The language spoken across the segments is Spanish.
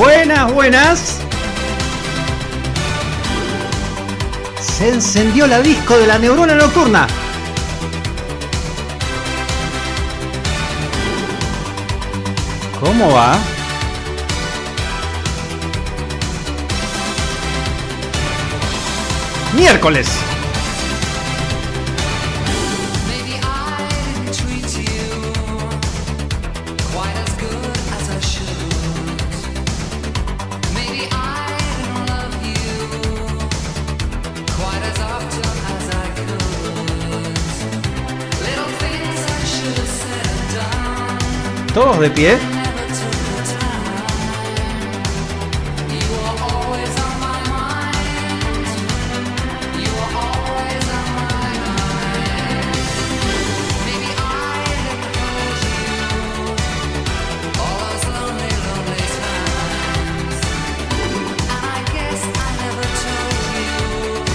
Buenas, buenas. Se encendió la disco de la neurona nocturna. ¿Cómo va? Miércoles. De pie.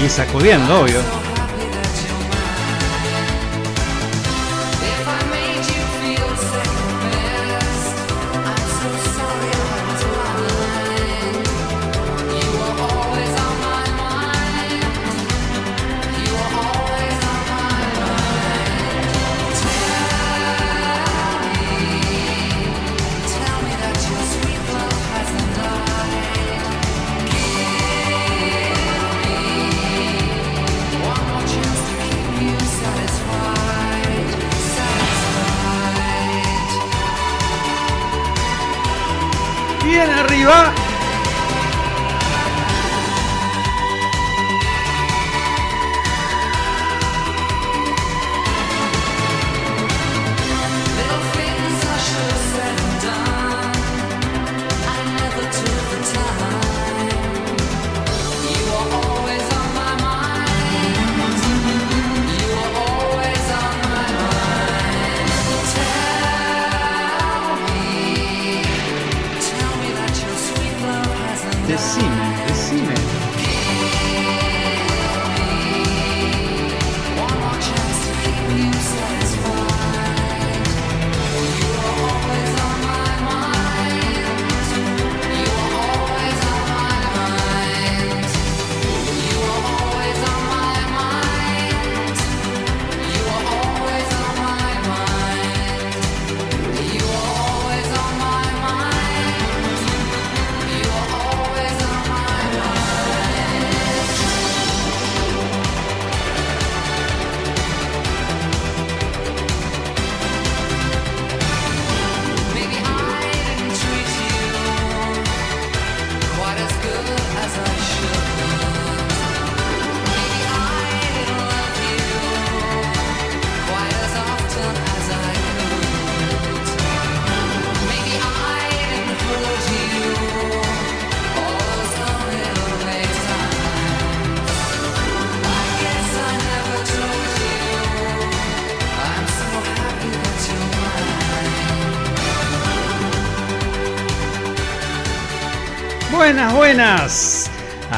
Y sacudiendo, obvio.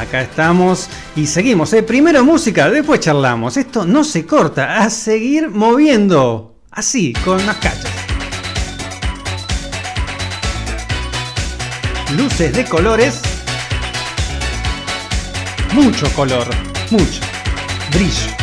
Acá estamos y seguimos. ¿eh? Primero música, después charlamos. Esto no se corta. A seguir moviendo. Así, con las cachas. Luces de colores. mucho color, mucho brillo.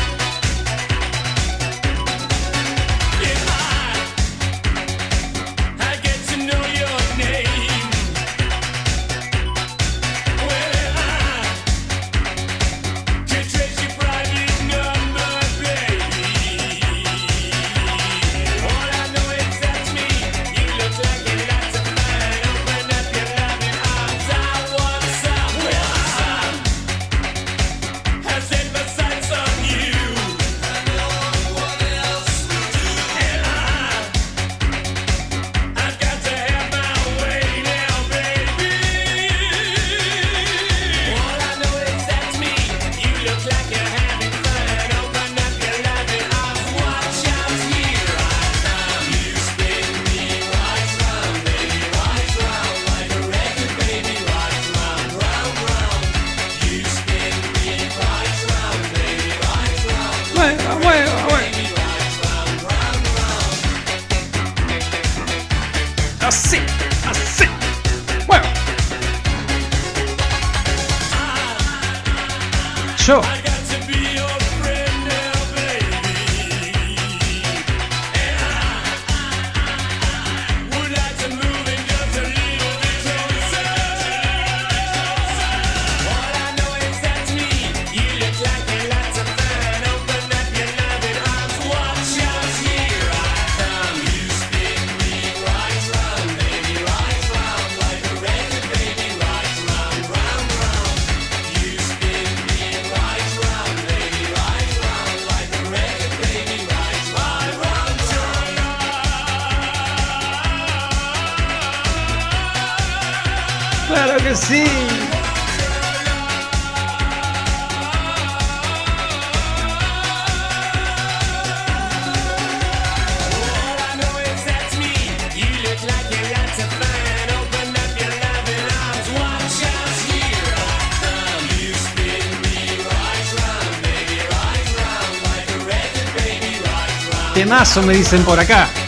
Temazo me dicen por acá.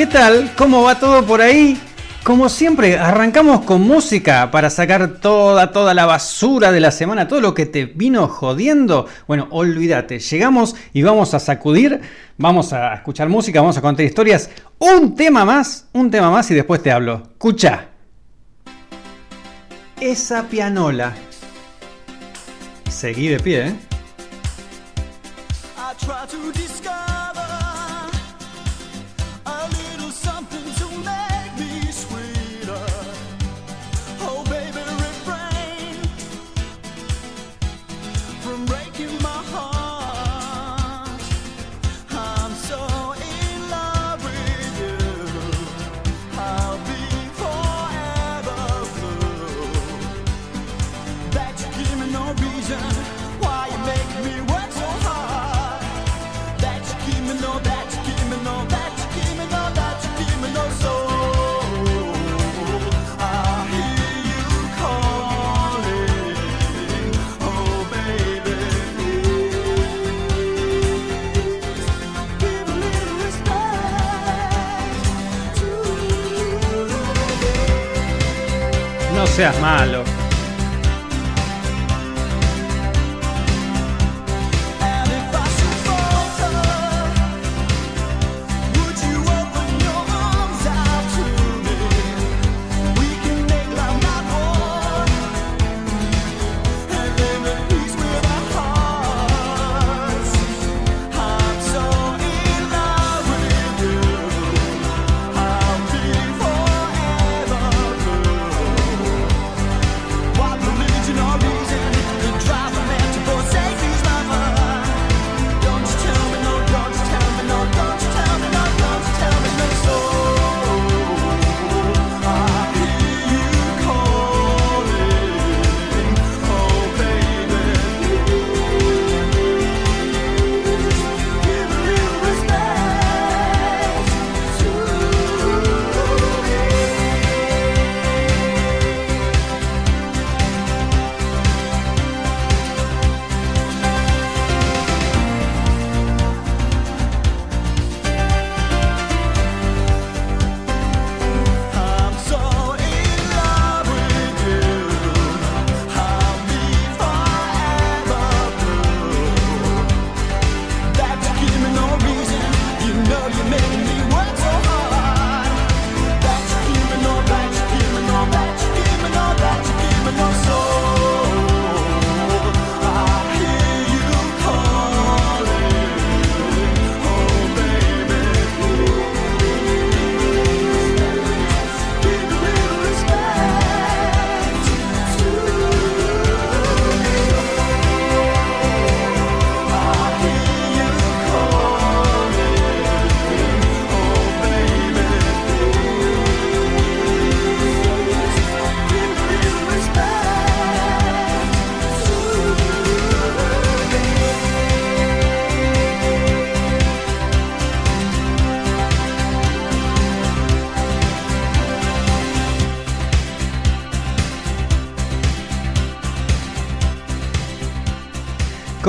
¿Qué tal? ¿Cómo va todo por ahí? Como siempre, arrancamos con música para sacar toda, toda la basura de la semana, todo lo que te vino jodiendo. Bueno, olvídate, llegamos y vamos a sacudir, vamos a escuchar música, vamos a contar historias. Un tema más, un tema más y después te hablo. Escucha. Esa pianola. Seguí de pie, ¿eh?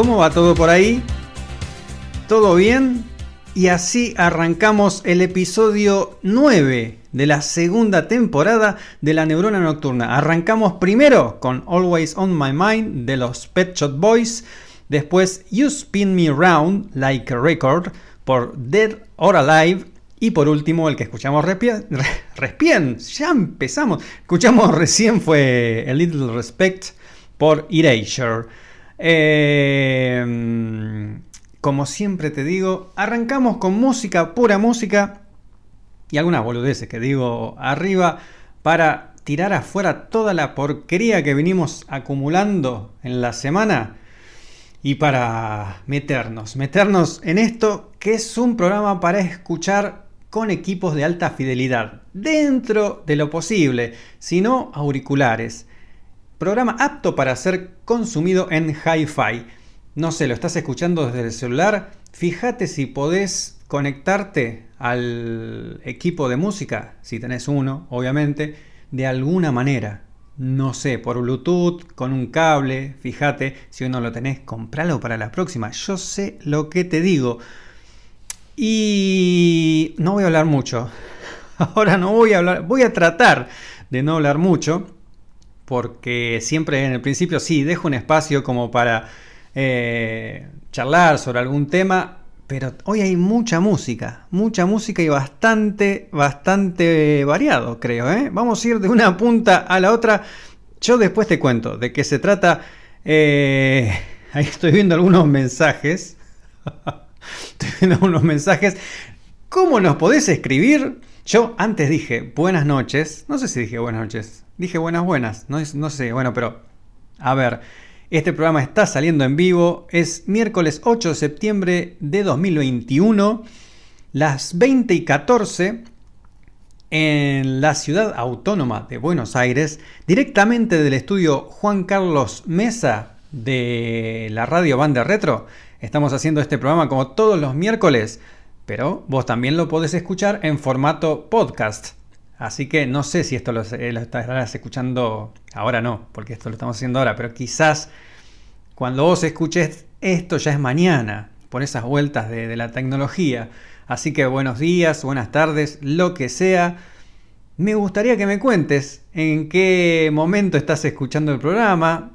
¿Cómo va todo por ahí? ¿Todo bien? Y así arrancamos el episodio 9 de la segunda temporada de La Neurona Nocturna. Arrancamos primero con Always on My Mind de los Pet Shot Boys, después You Spin Me Round Like a Record por Dead or Alive y por último el que escuchamos recién, ya empezamos, escuchamos recién fue A Little Respect por Erasure. Eh, como siempre te digo, arrancamos con música, pura música y algunas boludeces que digo arriba para tirar afuera toda la porquería que venimos acumulando en la semana y para meternos, meternos en esto que es un programa para escuchar con equipos de alta fidelidad, dentro de lo posible, si no auriculares. Programa apto para ser consumido en hi-fi. No sé, lo estás escuchando desde el celular. Fíjate si podés conectarte al equipo de música, si tenés uno, obviamente, de alguna manera. No sé, por Bluetooth, con un cable, fíjate, si uno lo tenés, compralo para la próxima. Yo sé lo que te digo. Y no voy a hablar mucho. Ahora no voy a hablar, voy a tratar de no hablar mucho porque siempre en el principio sí dejo un espacio como para eh, charlar sobre algún tema, pero hoy hay mucha música, mucha música y bastante, bastante variado, creo. ¿eh? Vamos a ir de una punta a la otra. Yo después te cuento de qué se trata. Eh, ahí estoy viendo algunos mensajes. estoy viendo algunos mensajes. ¿Cómo nos podés escribir? Yo antes dije buenas noches. No sé si dije buenas noches. Dije buenas, buenas. No, no sé, bueno, pero a ver. Este programa está saliendo en vivo. Es miércoles 8 de septiembre de 2021. Las 20 y 14 en la ciudad autónoma de Buenos Aires, directamente del estudio Juan Carlos Mesa de la radio Banda Retro. Estamos haciendo este programa como todos los miércoles pero vos también lo podés escuchar en formato podcast. Así que no sé si esto lo, eh, estarás escuchando ahora, no, porque esto lo estamos haciendo ahora, pero quizás cuando vos escuches esto ya es mañana, por esas vueltas de, de la tecnología. Así que buenos días, buenas tardes, lo que sea. Me gustaría que me cuentes en qué momento estás escuchando el programa,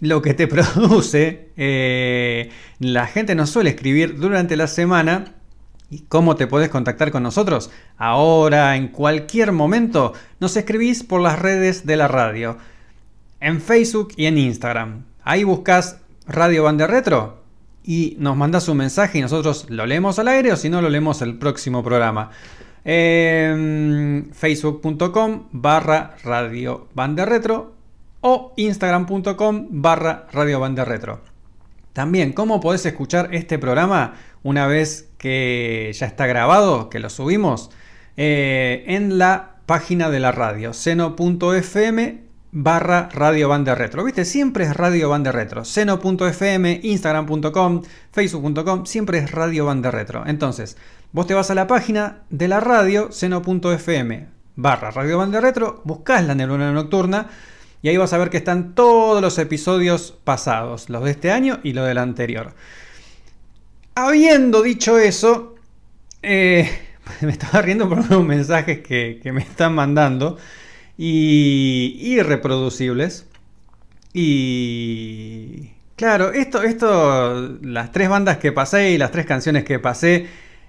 lo que te produce. Eh, la gente nos suele escribir durante la semana ¿Y cómo te puedes contactar con nosotros? Ahora, en cualquier momento, nos escribís por las redes de la radio. En Facebook y en Instagram. Ahí buscas Radio Bande Retro y nos mandas un mensaje y nosotros lo leemos al aire o si no lo leemos el próximo programa. Facebook.com barra Radio Bande Retro o Instagram.com barra Radio Bande Retro. También, ¿cómo podés escuchar este programa? una vez que ya está grabado, que lo subimos, eh, en la página de la radio, seno.fm barra Radio Bande Retro. ¿Viste? Siempre es Radio Bande Retro. Seno.fm, Instagram.com, Facebook.com, siempre es Radio Bande Retro. Entonces, vos te vas a la página de la radio, seno.fm barra Radio Bande Retro, buscás la neurona nocturna y ahí vas a ver que están todos los episodios pasados, los de este año y los del anterior. Habiendo dicho eso, eh, me estaba riendo por unos mensajes que, me están mandando y irreproducibles. Y claro, esto, esto, las tres bandas que pasé y las tres canciones que pasé,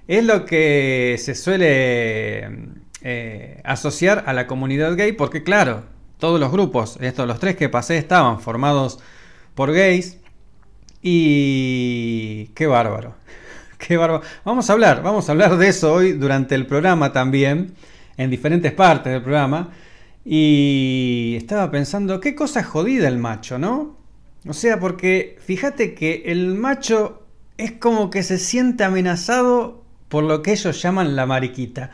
es lo que se suele eh, asociar a la comunidad gay, porque claro, todos los grupos, estos, los tres que pasé, estaban formados por gays. Y qué bárbaro. Qué bárbaro. Vamos a hablar, vamos a hablar de eso hoy durante el programa también, en diferentes partes del programa. Y estaba pensando, qué cosa jodida el macho, ¿no? O sea, porque fíjate que el macho es como que se siente amenazado por lo que ellos llaman la mariquita.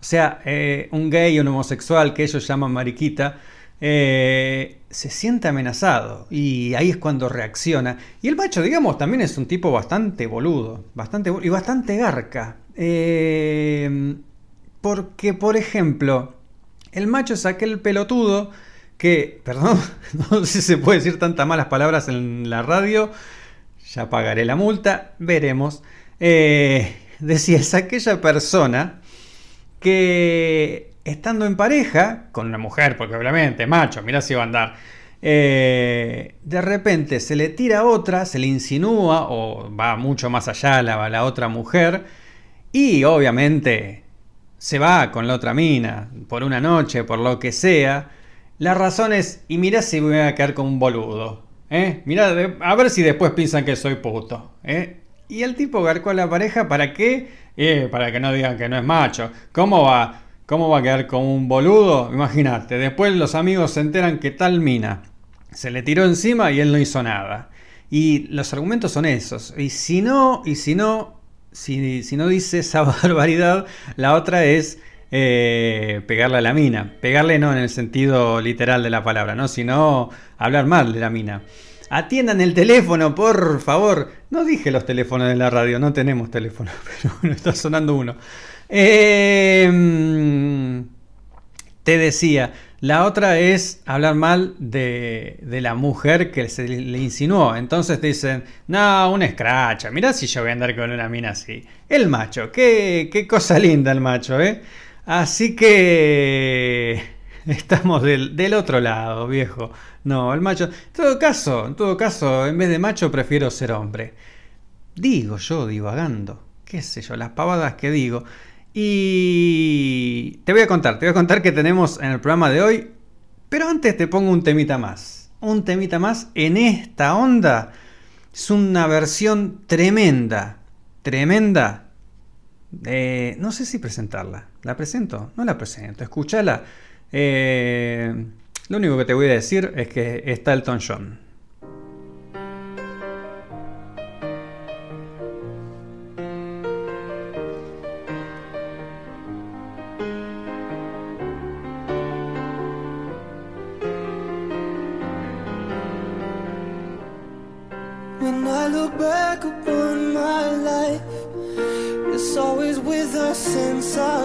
O sea, eh, un gay un homosexual que ellos llaman mariquita eh, se siente amenazado y ahí es cuando reacciona. Y el macho, digamos, también es un tipo bastante boludo, bastante y bastante garca. Eh, porque, por ejemplo, el macho es aquel pelotudo que, perdón, no sé si se puede decir tantas malas palabras en la radio. ya pagaré la multa, veremos. Eh, decía, es aquella persona que estando en pareja con una mujer, porque obviamente, macho, mira si va a andar, eh, de repente se le tira otra, se le insinúa o va mucho más allá la, la otra mujer y obviamente se va con la otra mina por una noche, por lo que sea. La razón es, y mira si me voy a quedar con un boludo. ¿eh? A ver si después piensan que soy puto. ¿eh? Y el tipo garcó a la pareja, ¿para qué? Eh, para que no digan que no es macho. ¿Cómo va? ¿Cómo va a quedar con un boludo? Imagínate, después los amigos se enteran que tal mina se le tiró encima y él no hizo nada. Y los argumentos son esos. Y si no, y si no, si, si no dice esa barbaridad, la otra es eh, pegarle a la mina. Pegarle no en el sentido literal de la palabra, ¿no? Sino hablar mal de la mina. Atiendan el teléfono, por favor. No dije los teléfonos de la radio, no tenemos teléfono, pero está sonando uno. Em, te decía, la otra es hablar mal de, la mujer que se le insinuó. Entonces dicen, no, una escracha, mirá si yo voy a andar con una mina así. El macho, qué, qué cosa linda el macho, ¿eh? Así que estamos del, del otro lado, viejo. No, el macho. En todo caso, en todo caso, en vez de macho prefiero ser hombre. Digo yo, divagando. Qué sé yo, las pavadas que digo. Y te voy a contar, te voy a contar que tenemos en el programa de hoy. Pero antes te pongo un temita más. Un temita más en esta onda. Es una versión tremenda. Tremenda. no sé si presentarla. ¿La presento? No la presento. Escúchala. Eh, lo único que te voy a decir es que está Elton John.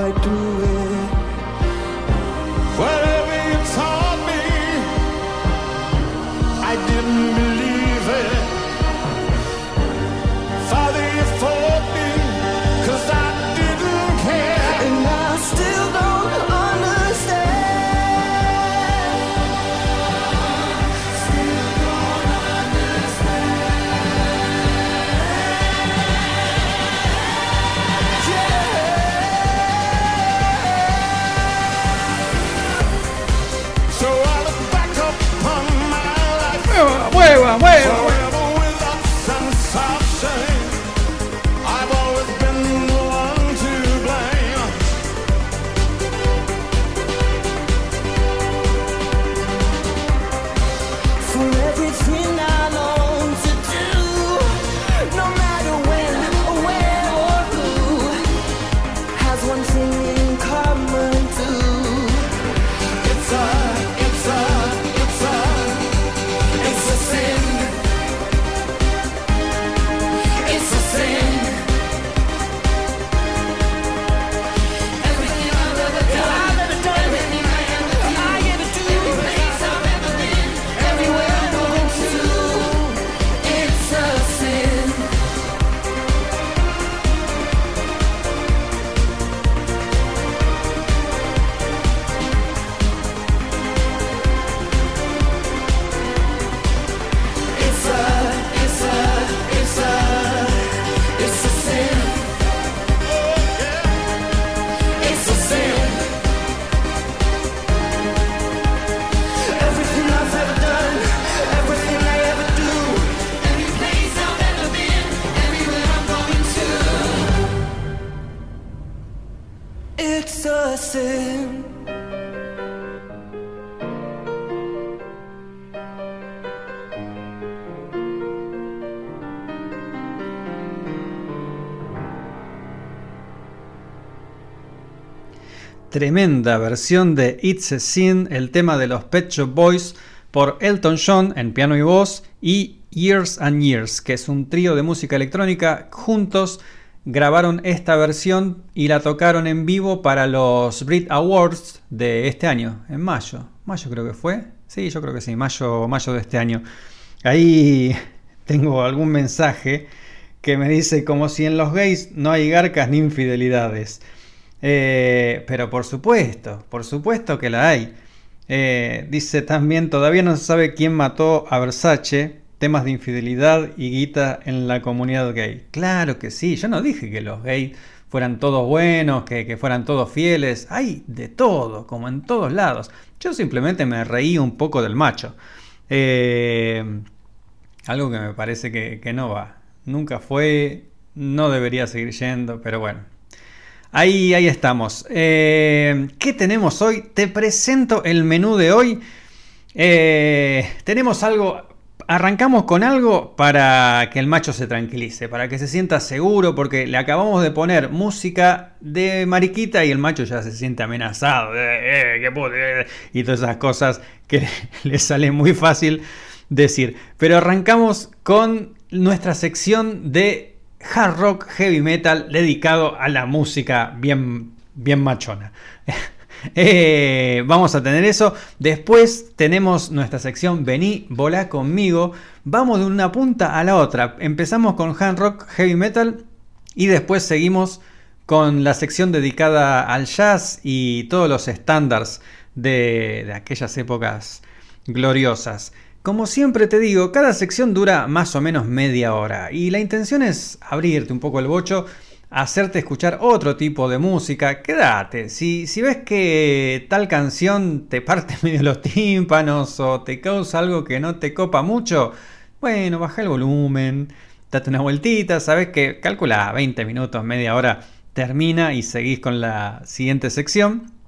right through it. Tremenda versión de It's a Sin, el tema de los Pet Shop Boys, por Elton John en piano y voz y Years and Years, que es un trío de música electrónica. Juntos grabaron esta versión y la tocaron en vivo para los Brit Awards de este año, en mayo. Mayo creo que fue. Sí, yo creo que sí, mayo, mayo de este año. Ahí tengo algún mensaje que me dice como si en los gays no hay garcas ni infidelidades. Eh, pero por supuesto, por supuesto que la hay. Eh, dice también, todavía no se sabe quién mató a Versace, temas de infidelidad y guita en la comunidad gay. Claro que sí, yo no dije que los gays fueran todos buenos, que, fueran todos fieles, hay de todo, como en todos lados. Yo simplemente me reí un poco del macho. Eh, algo que me parece que, que no va. Nunca fue, no debería seguir yendo, pero bueno, Ahí, ahí estamos. Eh, ¿Qué tenemos hoy? Te presento el menú de hoy. Eh, tenemos algo, arrancamos con algo para que el macho se tranquilice, para que se sienta seguro, porque le acabamos de poner música de mariquita y el macho ya se siente amenazado. Eh, y todas esas cosas que le sale muy fácil decir. Pero arrancamos con nuestra sección de hard rock heavy metal dedicado a la música bien, bien machona. Eh, vamos a tener eso. Después tenemos nuestra sección Vení, volá conmigo. Vamos de una punta a la otra. Empezamos con hard rock heavy metal y después seguimos con la sección dedicada al jazz y todos los estándares de, de aquellas épocas gloriosas. Como siempre te digo, cada sección dura más o menos media hora y la intención es abrirte un poco el bocho, hacerte escuchar otro tipo de música. Quédate, si, si ves que tal canción te parte medio los tímpanos o te causa algo que no te copa mucho, bueno, baja el volumen, date una vueltita, sabes que calcula 20 minutos, media hora, termina y seguís con la siguiente sección.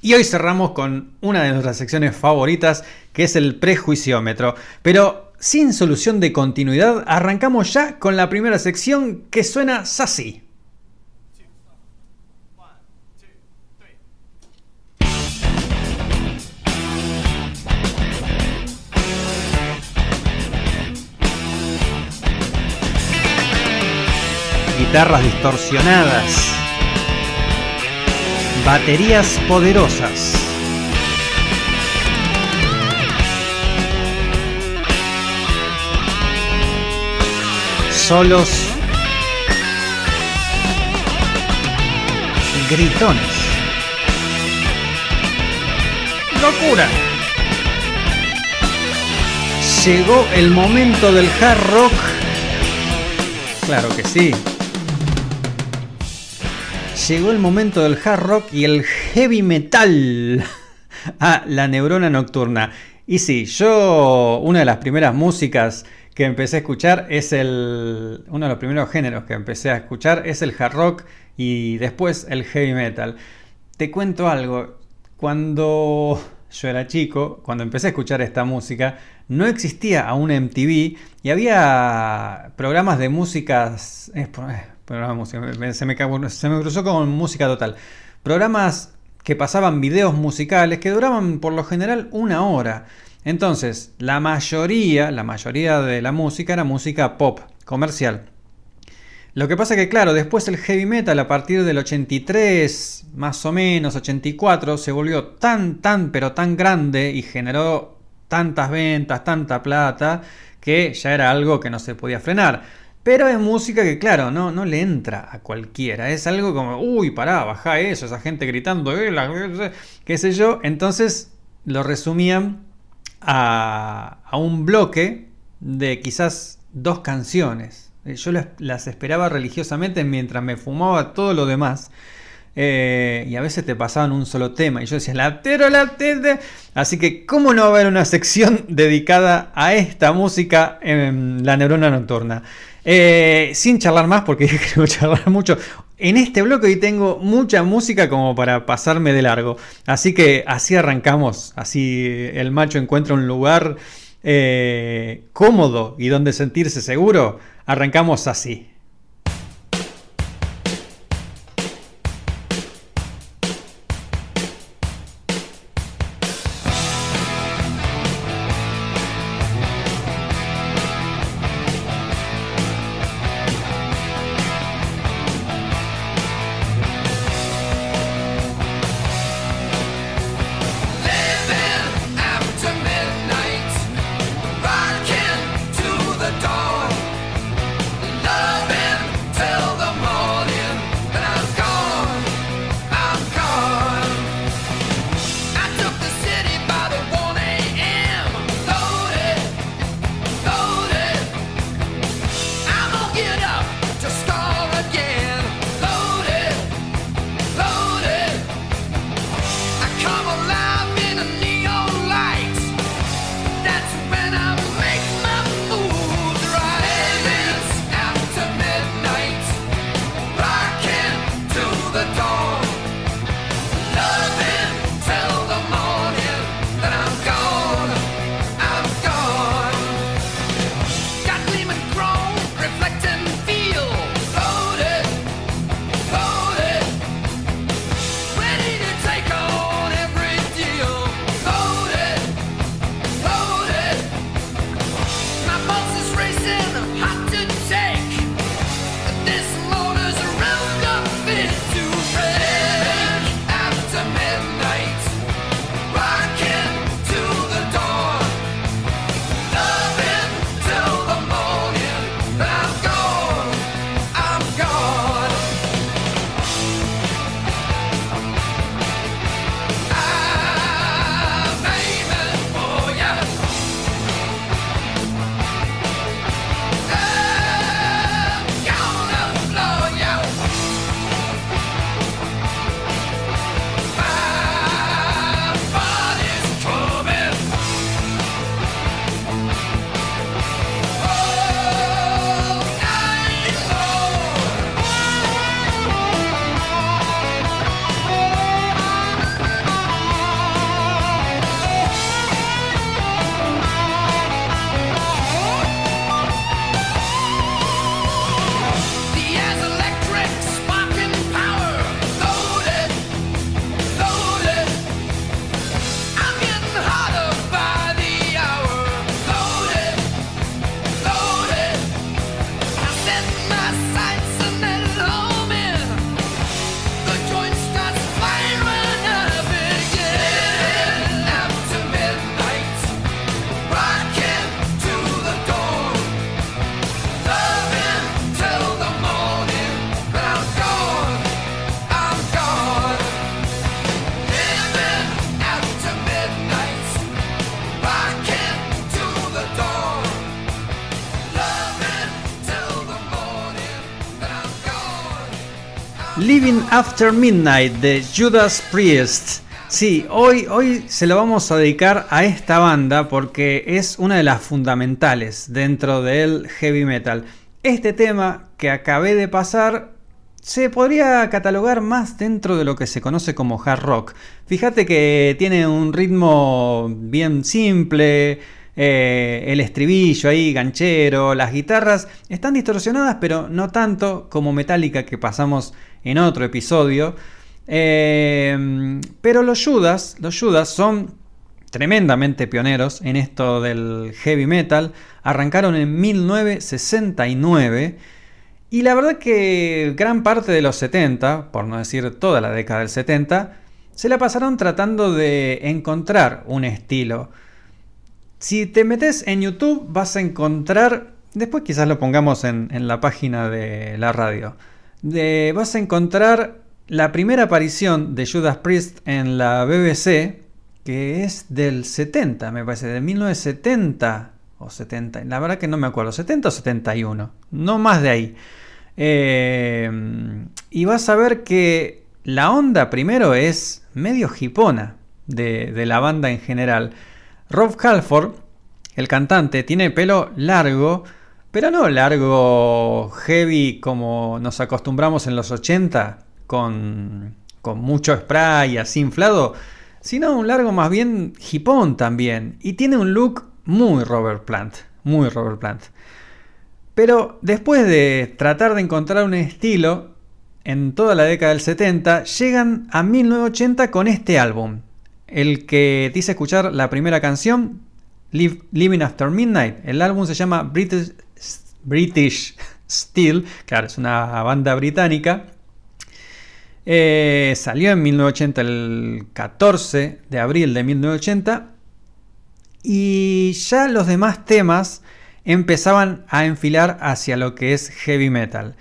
Y hoy cerramos con una de nuestras secciones favoritas, que es el prejuiciómetro. Pero sin solución de continuidad, arrancamos ya con la primera sección que suena así. Guitarras distorsionadas Baterías poderosas. Solos. Gritones. Locura. Llegó el momento del hard rock. Claro que sí llegó el momento del hard rock y el heavy metal a la neurona nocturna. Y sí, yo una de las primeras músicas que empecé a escuchar es el... Uno de los primeros géneros que empecé a escuchar es el hard rock y después el heavy metal. Te cuento algo, cuando yo era chico, cuando empecé a escuchar esta música, no existía aún MTV y había programas de músicas... Se, me, se me cruzó con música total. Programas que pasaban videos musicales que duraban por lo general una hora. Entonces, la mayoría, la mayoría de la música era música pop, comercial. Lo que pasa que, claro, después el heavy metal a partir del 83, más o menos, 84, se volvió tan, tan, pero tan grande y generó tantas ventas, tanta plata, que ya era algo que no se podía frenar. Pero es música que, claro, no, no le entra a cualquiera. Es algo como, uy, pará, baja eso, esa gente gritando, eh, qué sé yo. Entonces lo resumían a, a un bloque de quizás dos canciones. Yo las, esperaba religiosamente mientras me fumaba todo lo demás. Eh, y a veces te pasaban un solo tema. Y yo decía, la tero, la tete. Así que, ¿cómo no va a haber una sección dedicada a esta música en la neurona nocturna? Eh, sin charlar más, porque quiero charlar mucho. En este bloque hoy tengo mucha música como para pasarme de largo. Así que así arrancamos. Así el macho encuentra un lugar eh, cómodo y donde sentirse seguro. Arrancamos así. After Midnight de Judas Priest. Sí, hoy, hoy se lo vamos a dedicar a esta banda porque es una de las fundamentales dentro del heavy metal. Este tema que acabé de pasar se podría catalogar más dentro de lo que se conoce como hard rock. Fíjate que tiene un ritmo bien simple, eh, el estribillo ahí, ganchero, las guitarras están distorsionadas, pero no tanto como Metallica que pasamos en otro episodio. Eh, pero los Judas, los Judas son tremendamente pioneros en esto del heavy metal. Arrancaron en 1969 y la verdad que gran parte de los 70, por no decir toda la década del 70, se la pasaron tratando de encontrar un estilo. Si te metes en YouTube vas a encontrar, después quizás lo pongamos en, la página de la radio, vas a encontrar la primera aparición de Judas Priest en la BBC, que es del 70, me parece, de 1970 o 70, la verdad que no me acuerdo, 70 o 71, no más de ahí. Eh, y vas a ver que la onda primero es medio hipona de, la banda en general. Rob Halford, el cantante, tiene pelo largo, pero no largo heavy como nos acostumbramos en los 80, con, con mucho spray así inflado, sino un largo más bien hipón también. Y tiene un look muy Robert Plant, muy Robert Plant. Pero después de tratar de encontrar un estilo en toda la década del 70, llegan a 1980 con este álbum, el que dice escuchar la primera canción, Living After Midnight. El álbum se llama British, British Steel, claro, es una banda británica. Eh, salió en 1980, el 14 de abril de 1980. Y ya los demás temas empezaban a enfilar hacia lo que es heavy metal.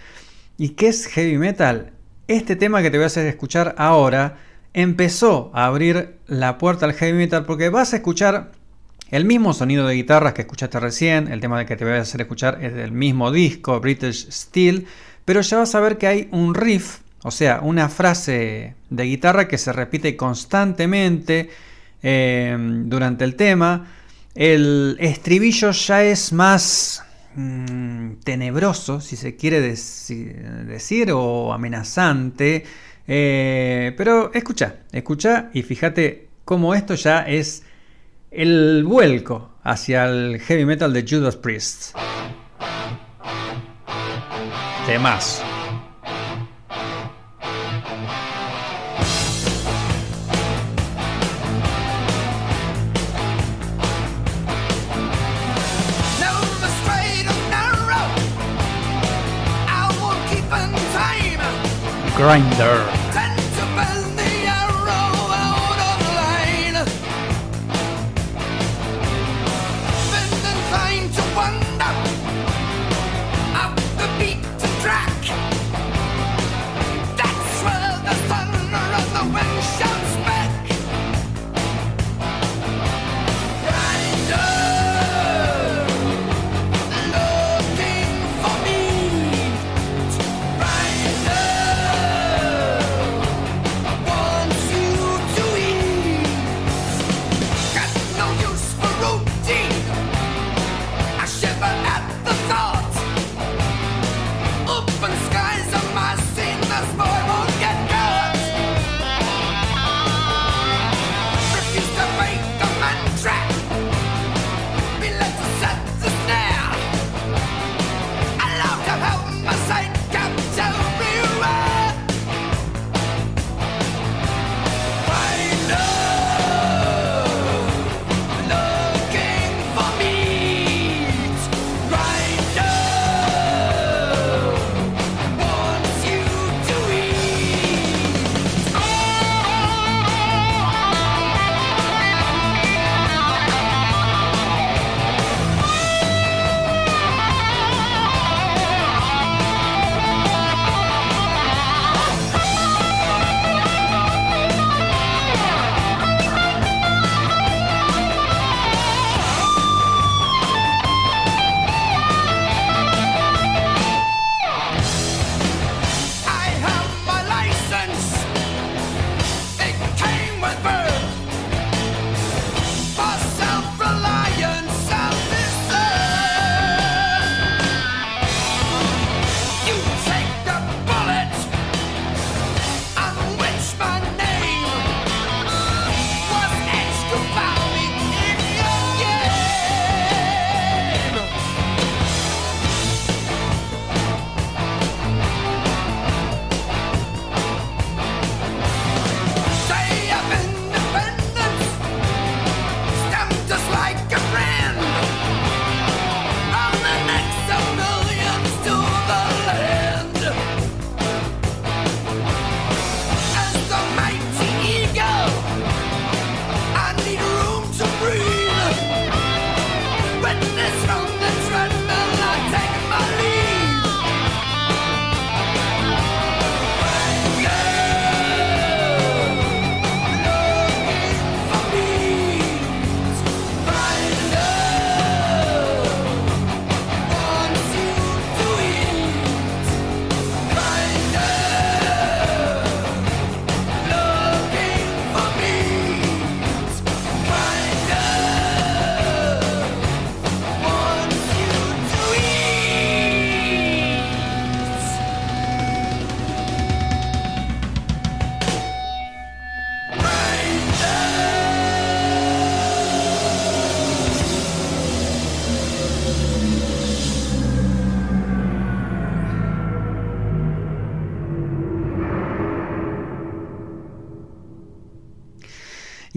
¿Y qué es heavy metal? Este tema que te voy a hacer escuchar ahora empezó a abrir la puerta al heavy metal porque vas a escuchar el mismo sonido de guitarras que escuchaste recién, el tema que te voy a hacer escuchar es del mismo disco, British Steel, pero ya vas a ver que hay un riff, o sea, una frase de guitarra que se repite constantemente eh, durante el tema. El estribillo ya es más mm, tenebroso, si se quiere decir, o amenazante. Eh, pero escucha, escucha y fíjate cómo esto ya es el vuelco hacia el heavy metal de Judas Priest. Temas. Grinder.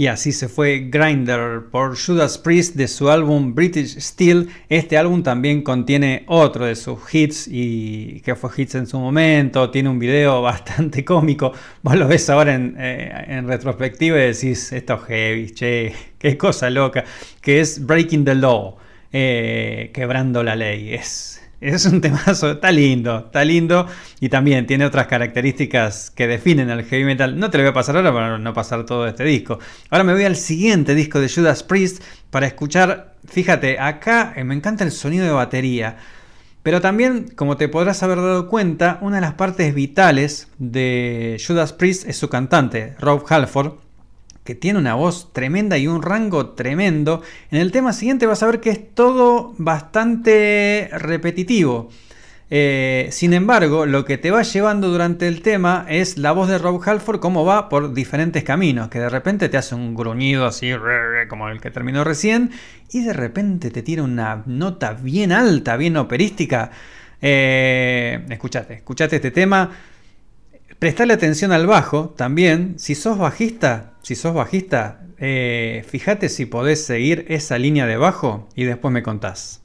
Y así se fue Grinder por Judas Priest de su álbum British Steel. Este álbum también contiene otro de sus hits y que fue hits en su momento. Tiene un video bastante cómico. Vos lo ves ahora en, eh, retrospectiva y decís, esto es heavy, che, qué cosa loca. Que es Breaking the Law, eh, quebrando la ley. Es es un temazo, está lindo, está lindo y también tiene otras características que definen al heavy metal. No te lo voy a pasar ahora para no pasar todo este disco. Ahora me voy al siguiente disco de Judas Priest para escuchar, fíjate, acá eh, me encanta el sonido de batería. Pero también, como te podrás haber dado cuenta, una de las partes vitales de Judas Priest es su cantante, Rob Halford, que tiene una voz tremenda y un rango tremendo. En el tema siguiente vas a ver que es todo bastante repetitivo. Eh, sin embargo, lo que te va llevando durante el tema es la voz de Rob Halford, cómo va por diferentes caminos, que de repente te hace un gruñido así, como el que terminó recién, y de repente te tira una nota bien alta, bien operística. Eh, escuchate, escuchate este tema. Prestale atención al bajo también. Si sos bajista, si sos bajista, eh, fíjate si podés seguir esa línea de bajo y después me contás.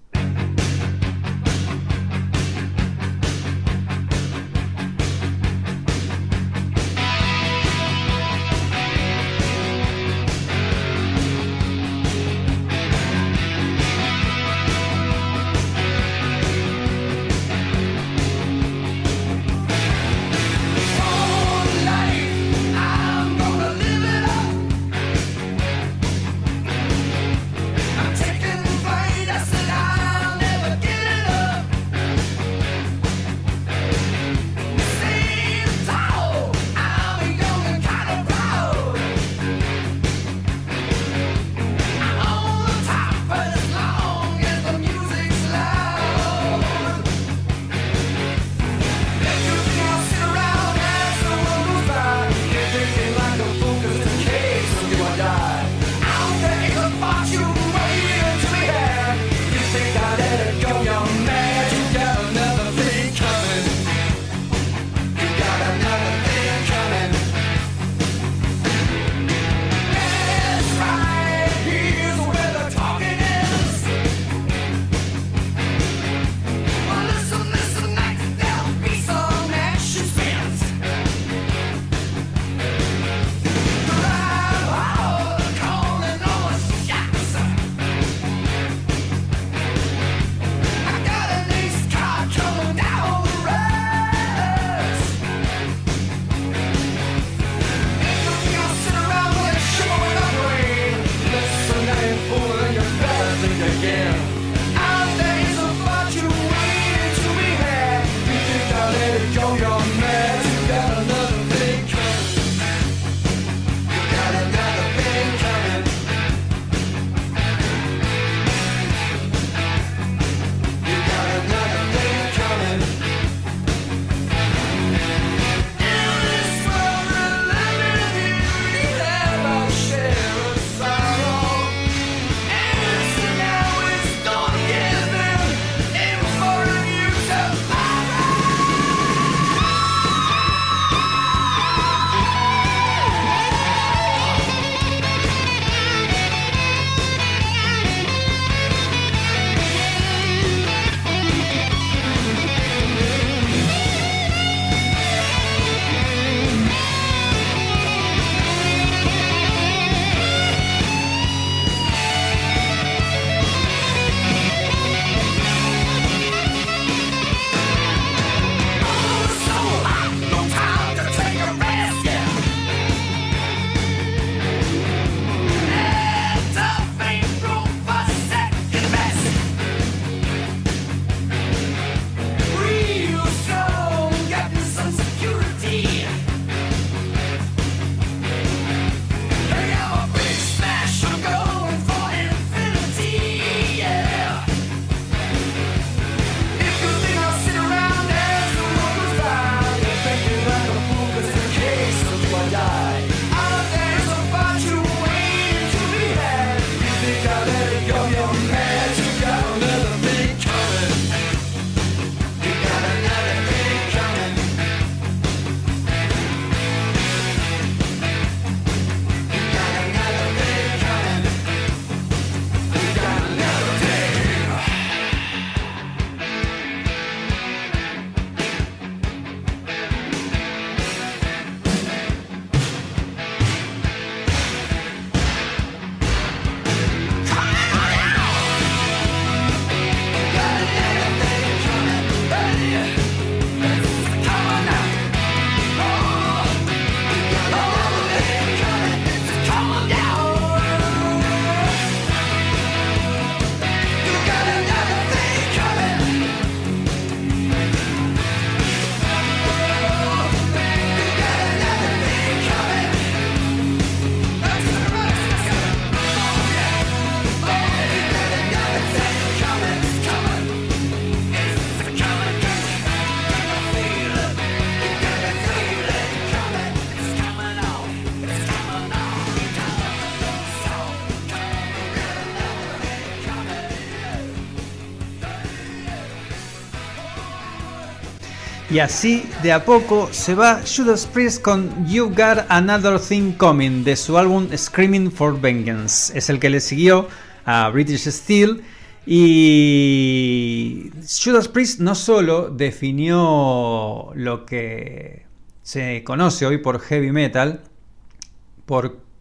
Y así, de a poco, se va Judas Priest con You Got Another Thing Coming de su álbum Screaming for Vengeance. Es el que le siguió a British Steel. Y Judas Priest no solo definió lo que se conoce hoy por heavy metal,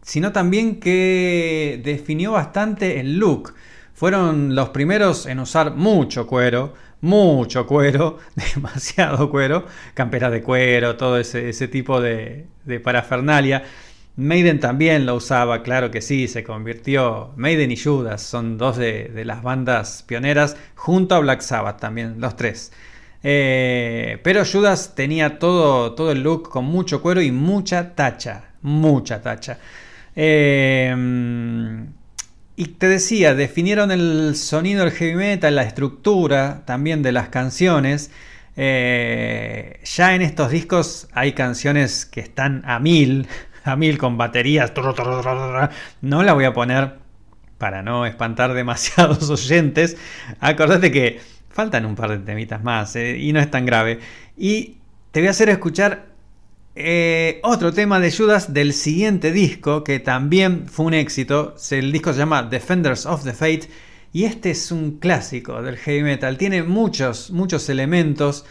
sino también que definió bastante el look. Fueron los primeros en usar mucho cuero, mucho cuero, demasiado cuero, camperas de cuero, todo ese, tipo de, parafernalia. Maiden también lo usaba, claro que sí, se convirtió. Maiden y Judas son dos de, las bandas pioneras, junto a Black Sabbath también, los tres. Eh, pero Judas tenía todo, todo el look con mucho cuero y mucha tacha, mucha tacha. Eh, y te decía, definieron el sonido del heavy metal, la estructura también de las canciones. Eh, ya en estos discos hay canciones que están a mil, a mil con baterías. No la voy a poner para no espantar demasiados oyentes. Acordate que faltan un par de temitas más eh, y no es tan grave. Y te voy a hacer escuchar eh, otro tema de Judas del siguiente disco, que también fue un éxito. El disco se llama Defenders of the Fate. Y este es un clásico del heavy metal. Tiene muchos, muchos elementos.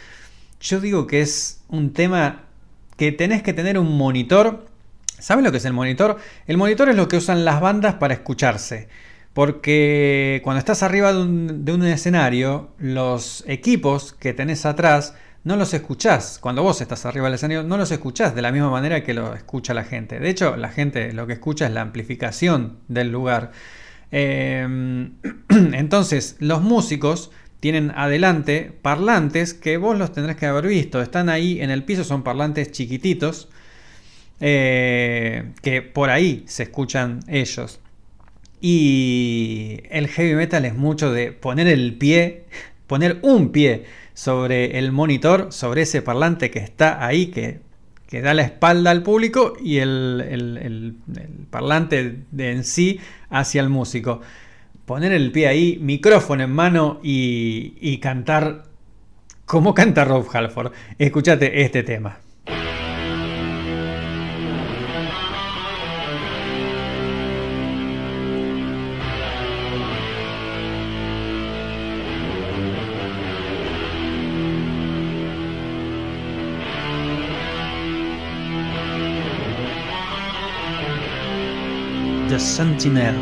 Yo digo que es un tema que tenés que tener un monitor. ¿Saben lo que es el monitor? El monitor es lo que usan las bandas para escucharse. Porque cuando estás arriba de un, de un escenario, los equipos que tenés atrás no los escuchás. Cuando vos estás arriba del escenario, no los escuchás de la misma manera que lo escucha la gente. De hecho, la gente lo que escucha es la amplificación del lugar. Em, entonces, los músicos tienen adelante parlantes que vos los tendrás que haber visto. Están ahí en el piso, son parlantes chiquititos. Eh, que por ahí se escuchan ellos. Y el heavy metal es mucho de poner el pie, poner un pie sobre el monitor, sobre ese parlante que está ahí, que, da la espalda al público, y el, parlante de en sí hacia el músico. Poner el pie ahí, micrófono en mano y, y cantar como canta Rob Halford. Escúchate este tema. The Sentinel.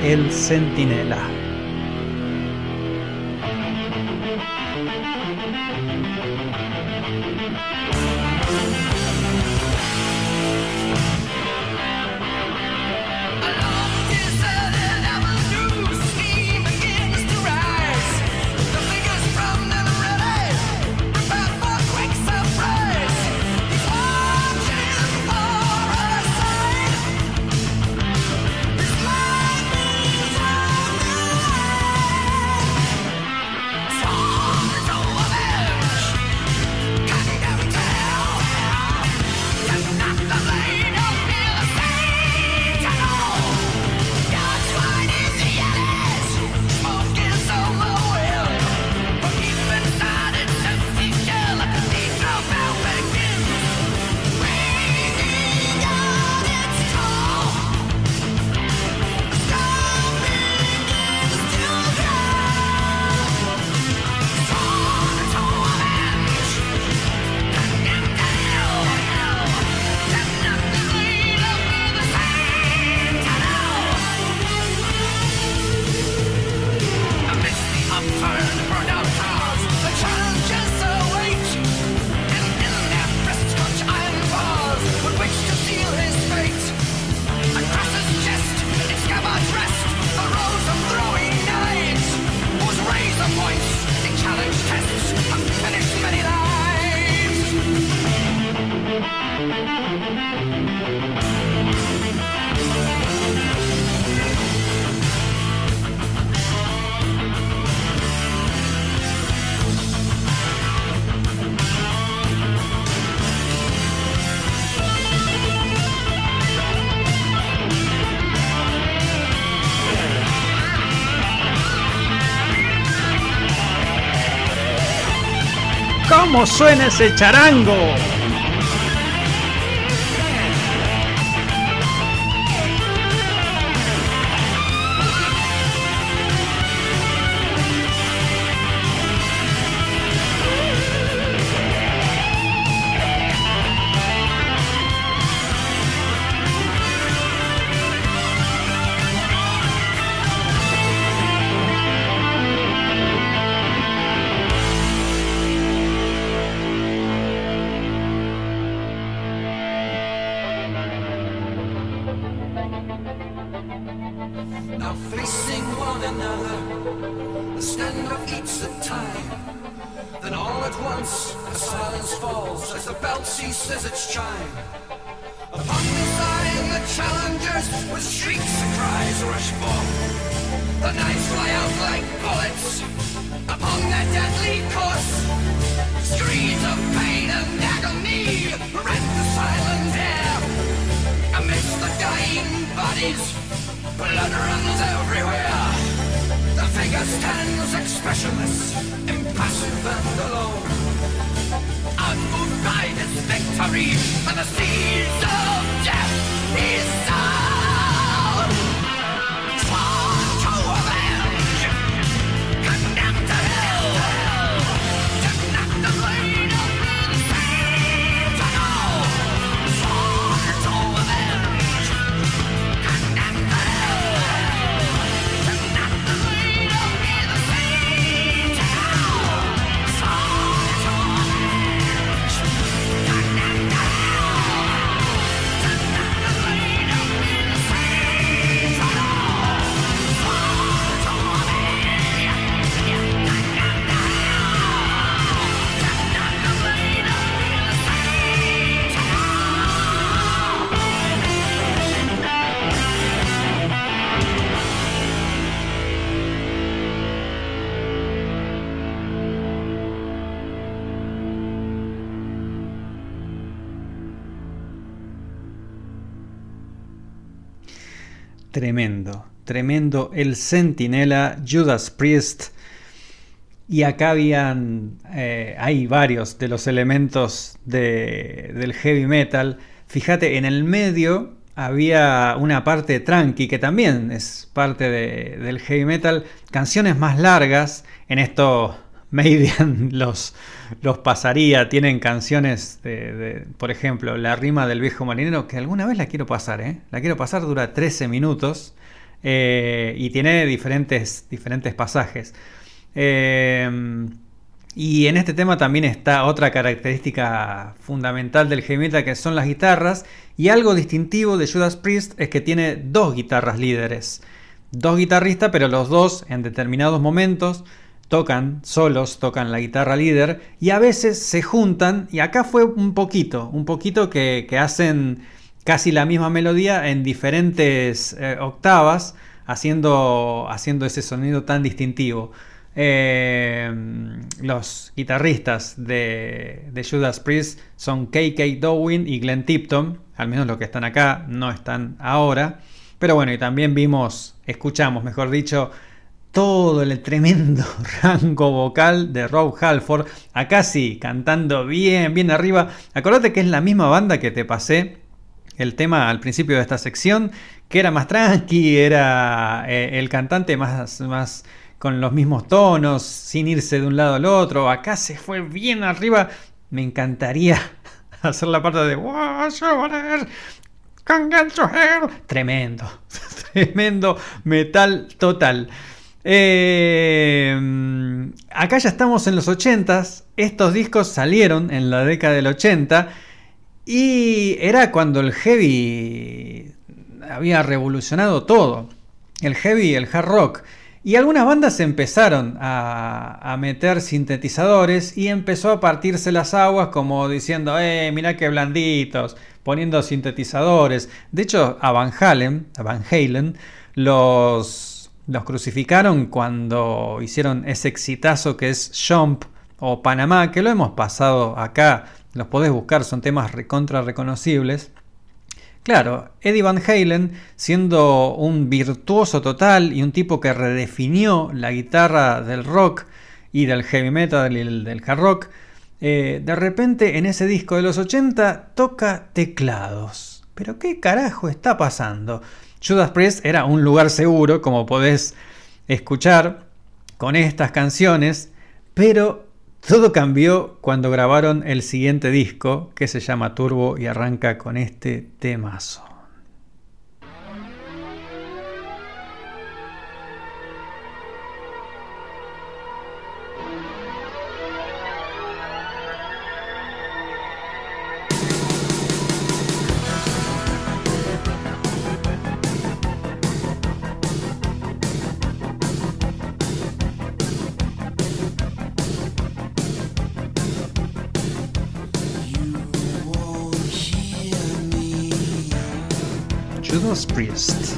El Centinela. ¿Cómo suena ese charango? rush forth. The knights fly out like bullets upon their deadly course. Screams of pain and agony rent the silent air. Amidst the dying bodies, blood runs everywhere. The figure stands expressionless, impassive and alone. Unmoved by this victory, and the seeds of death is Tremendo, tremendo. El Centinela, Judas Priest. Y acá habían, eh, hay varios de los elementos del heavy metal. Fíjate, en el medio había una parte tranqui que también es parte del heavy metal. Canciones más largas. En esto Maiden los, los pasaría. Tienen canciones de, por ejemplo, La rima del viejo marinero, que alguna vez la quiero pasar, ¿eh? La quiero pasar, dura 13 minutos eh, y tiene diferentes, diferentes pasajes. Eh, y en este tema también está otra característica fundamental del heavy que son las guitarras. Y algo distintivo de Judas Priest es que tiene dos guitarras líderes. Dos guitarristas, pero los dos en determinados momentos tocan solos, tocan la guitarra líder y a veces se juntan y acá fue un poquito, un poquito que, hacen casi la misma melodía en diferentes eh, octavas, haciendo, haciendo ese sonido tan distintivo. Eh, los guitarristas de, de, Judas Priest son KK Dowin y Glenn Tipton, al menos los que están acá no están ahora. Pero bueno, y también vimos, escuchamos, mejor dicho, todo el tremendo rango vocal de Rob Halford. Acá sí, cantando bien, bien arriba. Acordate que es la misma banda que te pasé el tema al principio de esta sección, que era más tranqui, era eh, el cantante más, más con los mismos tonos, sin irse de un lado al otro. Acá se fue bien arriba. Me encantaría hacer la parte de Tremendo, tremendo metal total. Eh, acá ya estamos en los 80s. Estos discos salieron en la década del 80 y era cuando el heavy había revolucionado todo. El heavy el hard rock. Y algunas bandas empezaron a, meter sintetizadores y empezó a partirse las aguas como diciendo, eh, mira qué blanditos, poniendo sintetizadores. De hecho, a Van Halen, a Van Halen los los crucificaron cuando hicieron ese exitazo que es Jump o Panamá, que lo hemos pasado acá, los podés buscar, son temas recontra reconocibles. Claro, Eddie Van Halen, siendo un virtuoso total y un tipo que redefinió la guitarra del rock y del heavy metal y del hard rock, eh, de repente en ese disco de los 80 toca teclados. Pero ¿qué carajo está pasando? Judas Priest era un lugar seguro, como podés escuchar con estas canciones, pero todo cambió cuando grabaron el siguiente disco, que se llama Turbo y arranca con este temazo. Priest.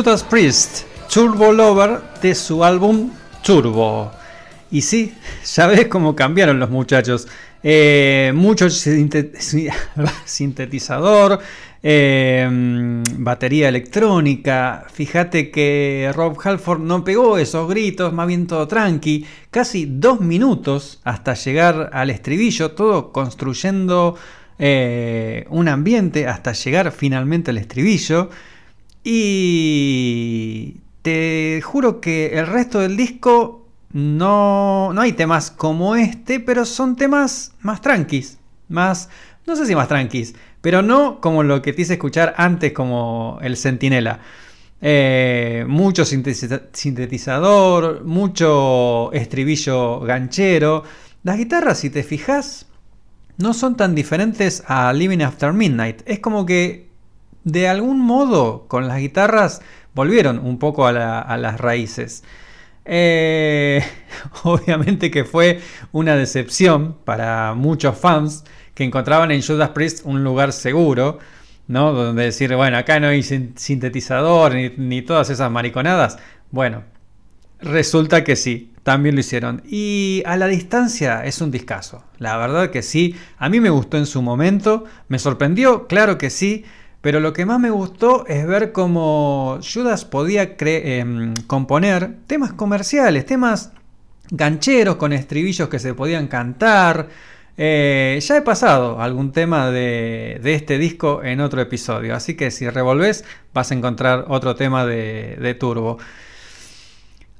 Judas Priest, Turbo Lover de su álbum Turbo. Y sí, ya ves cómo cambiaron los muchachos. Eh, mucho sintetizador, eh, batería electrónica. Fíjate que Rob Halford no pegó esos gritos, más bien todo tranqui. Casi dos minutos hasta llegar al estribillo, todo construyendo eh, un ambiente hasta llegar finalmente al estribillo. Y te juro que el resto del disco no, no hay temas como este, pero son temas más tranquis, más, no sé si más tranquis, pero no como lo que te hice escuchar antes como el Centinela. Eh, mucho sintetizador, mucho estribillo ganchero. Las guitarras, si te fijas, no son tan diferentes a Living After Midnight. Es como que de algún modo con las guitarras volvieron un poco a, las raíces. Eh, obviamente que fue una decepción para muchos fans que encontraban en Judas Priest un lugar seguro, ¿no? Donde decir, bueno, acá no hay sintetizador ni, ni todas esas mariconadas. Bueno, resulta que sí, también lo hicieron. Y a la distancia es un discazo. La verdad que sí, a mí me gustó en su momento, me sorprendió, claro que sí. Pero lo que más me gustó es ver cómo Judas podía em, componer temas comerciales, temas gancheros con estribillos que se podían cantar. Eh, ya he pasado algún tema de, este disco en otro episodio, así que si revolves vas a encontrar otro tema de, de Turbo.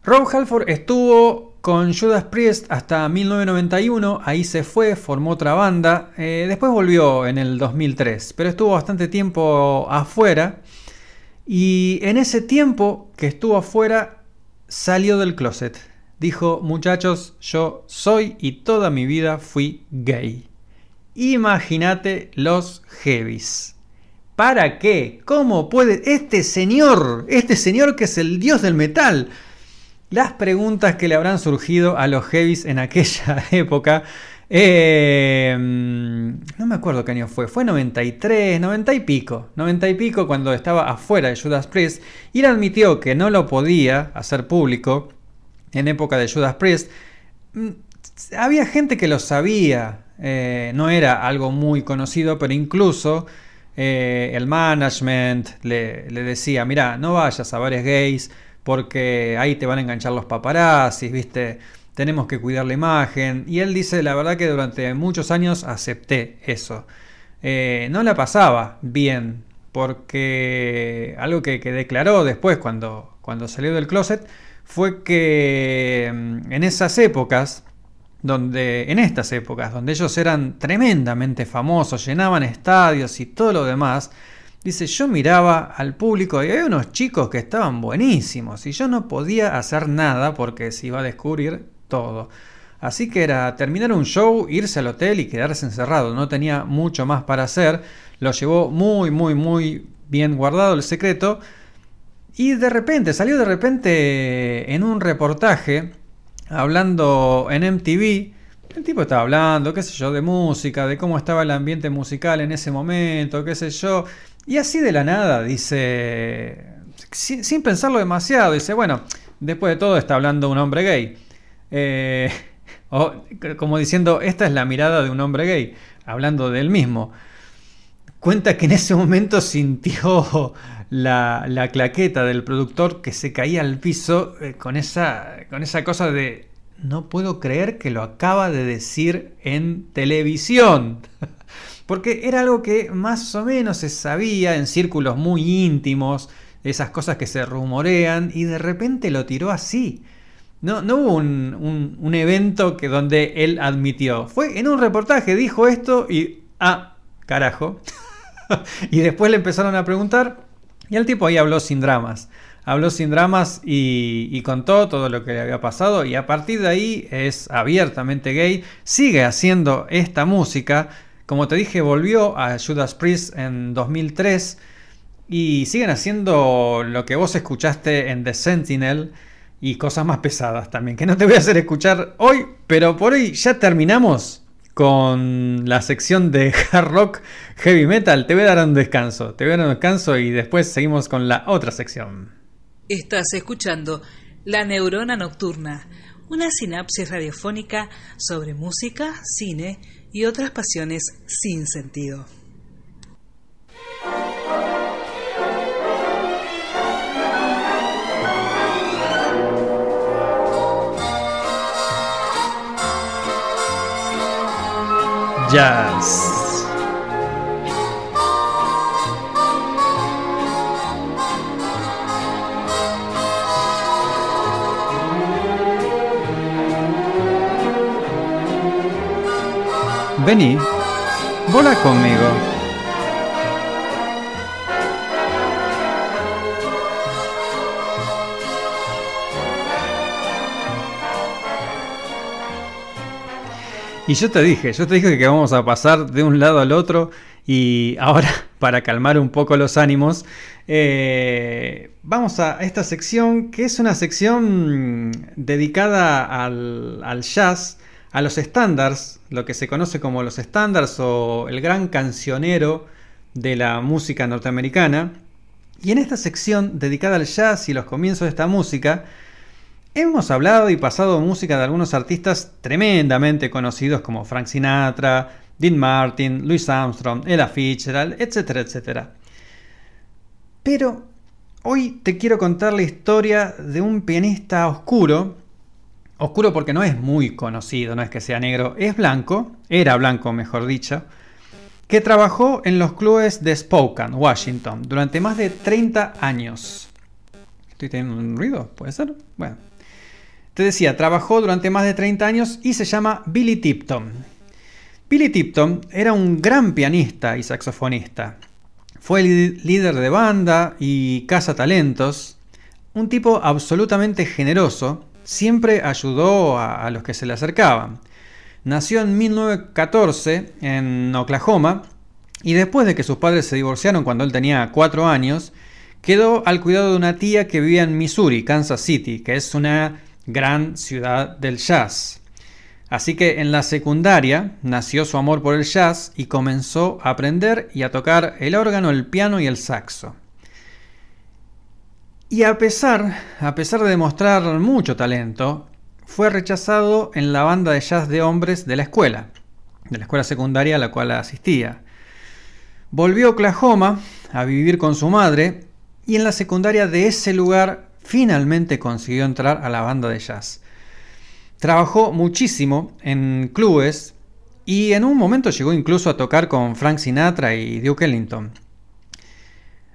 Rob Halford estuvo con Judas Priest hasta 1991, ahí se fue, formó otra banda, eh, después volvió en el 2003, pero estuvo bastante tiempo afuera y en ese tiempo que estuvo afuera salió del closet. Dijo, muchachos, yo soy y toda mi vida fui gay. Imagínate los heavies. ¿Para qué? ¿Cómo puede este señor, este señor que es el dios del metal, las preguntas que le habrán surgido a los heavies en aquella época. Eh, no me acuerdo qué año fue, fue 93, 90 y pico, 90 y pico cuando estaba afuera de Judas Priest y él admitió que no lo podía hacer público en época de Judas Priest. Mm, había gente que lo sabía, eh, no era algo muy conocido, pero incluso eh, el management le, decía, mira, no vayas a bares gays, porque ahí te van a enganchar los paparazzis, ¿viste? Tenemos que cuidar la imagen. Y él dice, la verdad que durante muchos años acepté eso. Eh, no la pasaba bien, porque algo que, declaró después cuando, cuando salió del closet fue que mm, en esas épocas, donde, en estas épocas, donde ellos eran tremendamente famosos, llenaban estadios y todo lo demás, Dice, yo miraba al público y había unos chicos que estaban buenísimos y yo no podía hacer nada porque se iba a descubrir todo. Así que era terminar un show, irse al hotel y quedarse encerrado. No tenía mucho más para hacer. Lo llevó muy, muy, muy bien guardado el secreto. Y de repente, salió de repente en un reportaje hablando en MTV. El tipo estaba hablando, qué sé yo, de música, de cómo estaba el ambiente musical en ese momento, qué sé yo. Y así de la nada, dice, sin, pensarlo demasiado, dice, bueno, después de todo está hablando un hombre gay. Eh, o, como diciendo, esta es la mirada de un hombre gay, hablando de él mismo. Cuenta que en ese momento sintió la, la claqueta del productor que se caía al piso eh, con, esa, con esa cosa de, no puedo creer que lo acaba de decir en televisión. Porque era algo que más o menos se sabía en círculos muy íntimos, esas cosas que se rumorean, y de repente lo tiró así. No, no hubo un, evento que donde él admitió. Fue en un reportaje, dijo esto y... Ah, carajo. y después le empezaron a preguntar y el tipo ahí habló sin dramas. Habló sin dramas y, y, contó todo lo que le había pasado y a partir de ahí es abiertamente gay. Sigue haciendo esta música como te dije, volvió a Judas Priest en 2003 y siguen haciendo lo que vos escuchaste en The Sentinel y cosas más pesadas también, que no te voy a hacer escuchar hoy, pero por hoy ya terminamos con la sección de hard rock heavy metal. Te voy a dar un descanso, te voy a dar un descanso y después seguimos con la otra sección. Estás escuchando La Neurona Nocturna, una sinapsis radiofónica sobre música, cine y otras pasiones sin sentido. Jazz. Vení, vola conmigo. Y yo te dije, yo te dije que vamos a pasar de un lado al otro y ahora para calmar un poco los ánimos, eh, vamos a esta sección que es una sección dedicada al, al jazz, a los estándares, lo que se conoce como los estándares o el gran cancionero de la música norteamericana. Y en esta sección dedicada al jazz y los comienzos de esta música, hemos hablado y pasado música de algunos artistas tremendamente conocidos como Frank Sinatra, Dean Martin, Louis Armstrong, Ella Fitzgerald, etcétera, etcétera. Pero hoy te quiero contar la historia de un pianista oscuro Oscuro porque no es muy conocido, no es que sea negro, es blanco, era blanco mejor dicho, que trabajó en los clubes de Spokane, Washington, durante más de 30 años. ¿Estoy teniendo un ruido? ¿Puede ser? Bueno. Te decía, trabajó durante más de 30 años y se llama Billy Tipton. Billy Tipton era un gran pianista y saxofonista. Fue líder de banda y caza talentos. Un tipo absolutamente generoso siempre ayudó a, los que se le acercaban. Nació en 1914 en Oklahoma y después de que sus padres se divorciaron cuando él tenía 4 años, quedó al cuidado de una tía que vivía en Missouri, Kansas City, que es una gran ciudad del jazz. Así que en la secundaria nació su amor por el jazz y comenzó a aprender y a tocar el órgano, el piano y el saxo. Y a pesar, a pesar de demostrar mucho talento, fue rechazado en la banda de jazz de hombres de la escuela, de la escuela secundaria a la cual asistía. Volvió a Oklahoma a vivir con su madre y en la secundaria de ese lugar finalmente consiguió entrar a la banda de jazz. Trabajó muchísimo en clubes y en un momento llegó incluso a tocar con Frank Sinatra y Duke Ellington.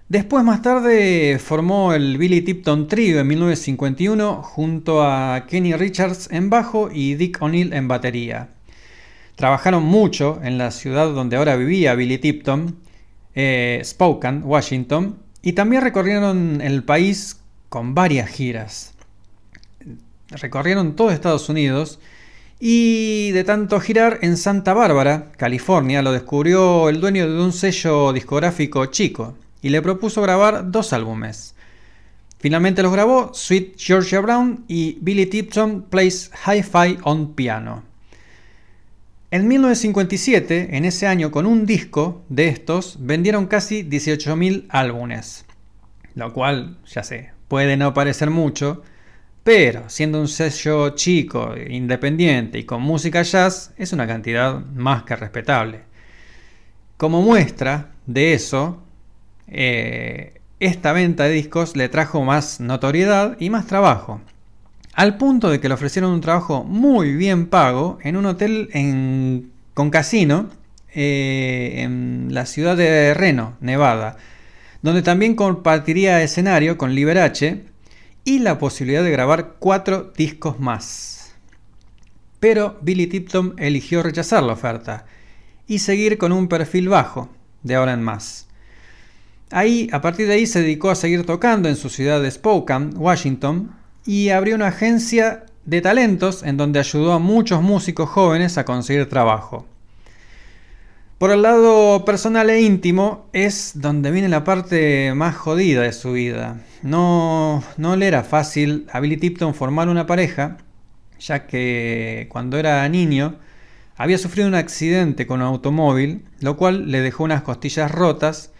Después, más tarde, formó el Billy Tipton Trio en 1951 junto a Kenny Richards en bajo y Dick O'Neill en batería. Trabajaron mucho en la ciudad donde ahora vivía Billy Tipton, eh, Spokane, Washington, y también recorrieron el país con varias giras. Recorrieron todo Estados Unidos y de tanto girar en Santa Bárbara, California, lo descubrió el dueño de un sello discográfico chico, y le propuso grabar dos álbumes. Finalmente los grabó Sweet Georgia Brown y Billy Tipton Plays Hi-Fi on Piano. En 1957, en ese año, con un disco de estos, vendieron casi 18.000 álbumes. Lo cual, ya sé, puede no parecer mucho, pero siendo un sello chico, independiente y con música jazz, es una cantidad más que respetable. Como muestra de eso, eh, esta venta de discos le trajo más notoriedad y más trabajo. Al punto de que le ofrecieron un trabajo muy bien pago en un hotel con casino eh, en la ciudad de Reno, Nevada, donde también compartiría escenario con Liberace y la posibilidad de grabar cuatro discos más. Pero Billy Tipton eligió rechazar la oferta y seguir con un perfil bajo, de ahora en más. Ahí, a partir de ahí, se dedicó a seguir tocando en su ciudad de Spokane, Washington, y abrió una agencia de talentos en donde ayudó a muchos músicos jóvenes a conseguir trabajo. Por el lado personal e íntimo es donde viene la parte más jodida de su vida. No, no le era fácil a Billy Tipton formar una pareja, ya que cuando era niño había sufrido un accidente con un automóvil, lo cual le dejó unas costillas rotas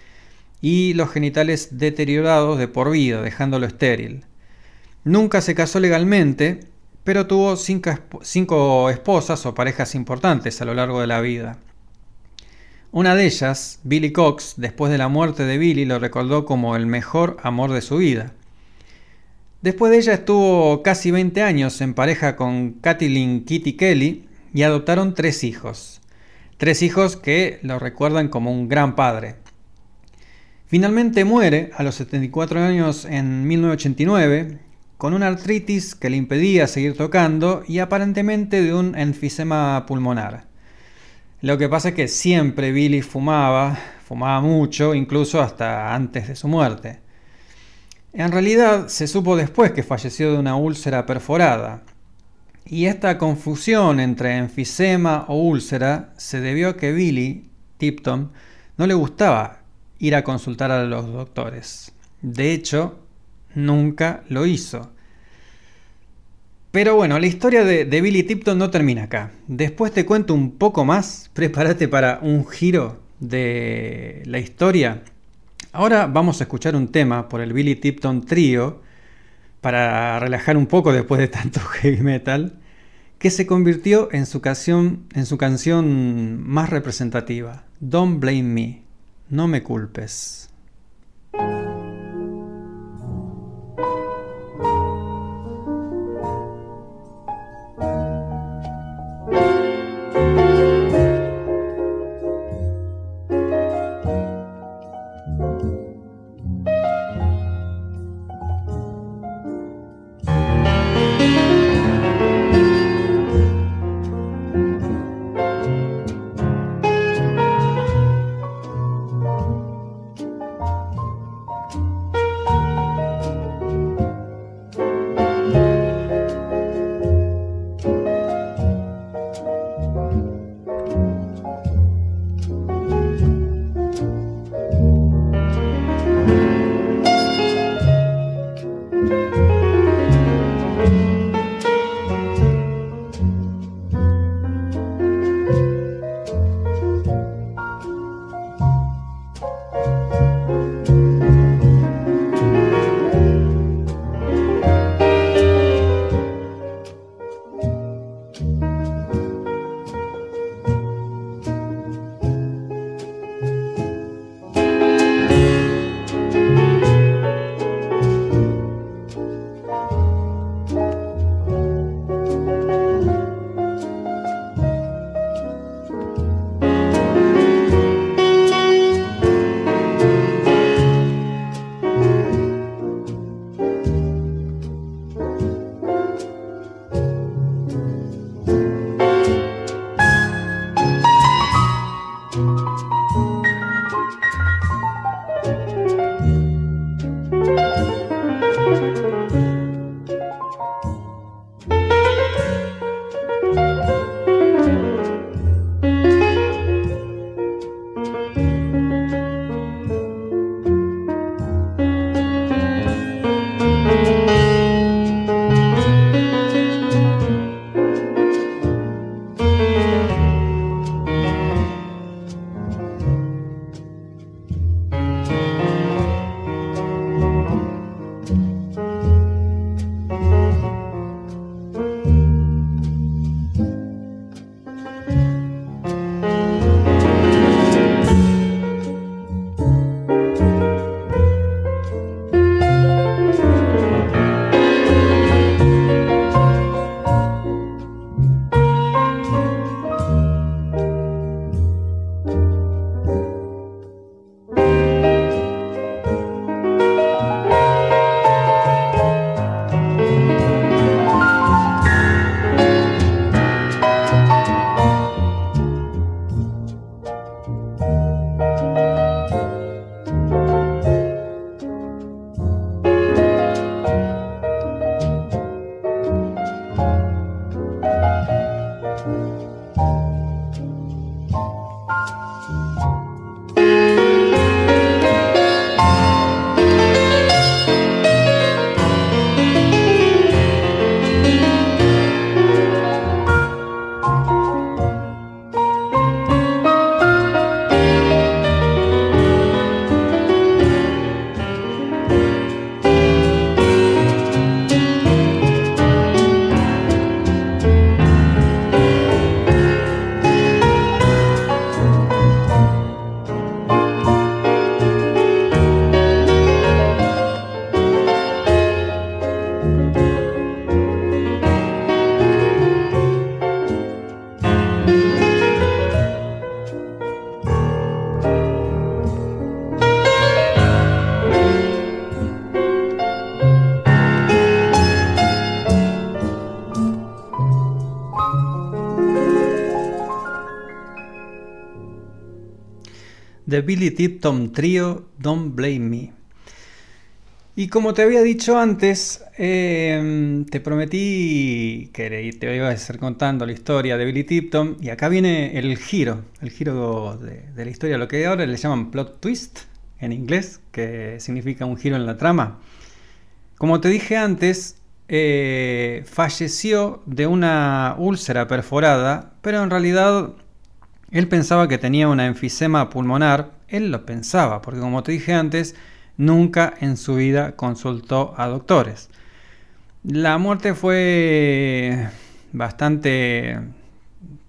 y los genitales deteriorados de por vida, dejándolo estéril. Nunca se casó legalmente, pero tuvo cinco, esposas o parejas importantes a lo largo de la vida. Una de ellas, Billy Cox, después de la muerte de Billy, lo recordó como el mejor amor de su vida. Después de ella estuvo casi 20 años en pareja con Kathleen Kitty Kelly y adoptaron tres hijos. Tres hijos que lo recuerdan como un gran padre. Finalmente muere a los 74 años en 1989 con una artritis que le impedía seguir tocando y aparentemente de un enfisema pulmonar. Lo que pasa es que siempre Billy fumaba, fumaba mucho, incluso hasta antes de su muerte. En realidad se supo después que falleció de una úlcera perforada. Y esta confusión entre enfisema o úlcera se debió a que Billy Tipton no le gustaba ir a consultar a los doctores. De hecho, nunca lo hizo. Pero bueno, la historia de, Billy Tipton no termina acá. Después te cuento un poco más. Prepárate para un giro de la historia. Ahora vamos a escuchar un tema por el Billy Tipton Trio para relajar un poco después de tanto heavy metal, que se convirtió en su canción, en su canción más representativa, Don't Blame Me, no me culpes. The Billy Tipton Trio, Don't Blame Me. Y como te había dicho antes, em, te prometí que te iba a estar contando la historia de Billy Tipton y acá viene el giro, el giro de, la historia, lo que ahora le llaman plot twist en inglés, que significa un giro en la trama. Como te dije antes, eh, falleció de una úlcera perforada, pero en realidad él pensaba que tenía una enfisema pulmonar. Él lo pensaba, porque como te dije antes, nunca en su vida consultó a doctores. La muerte fue bastante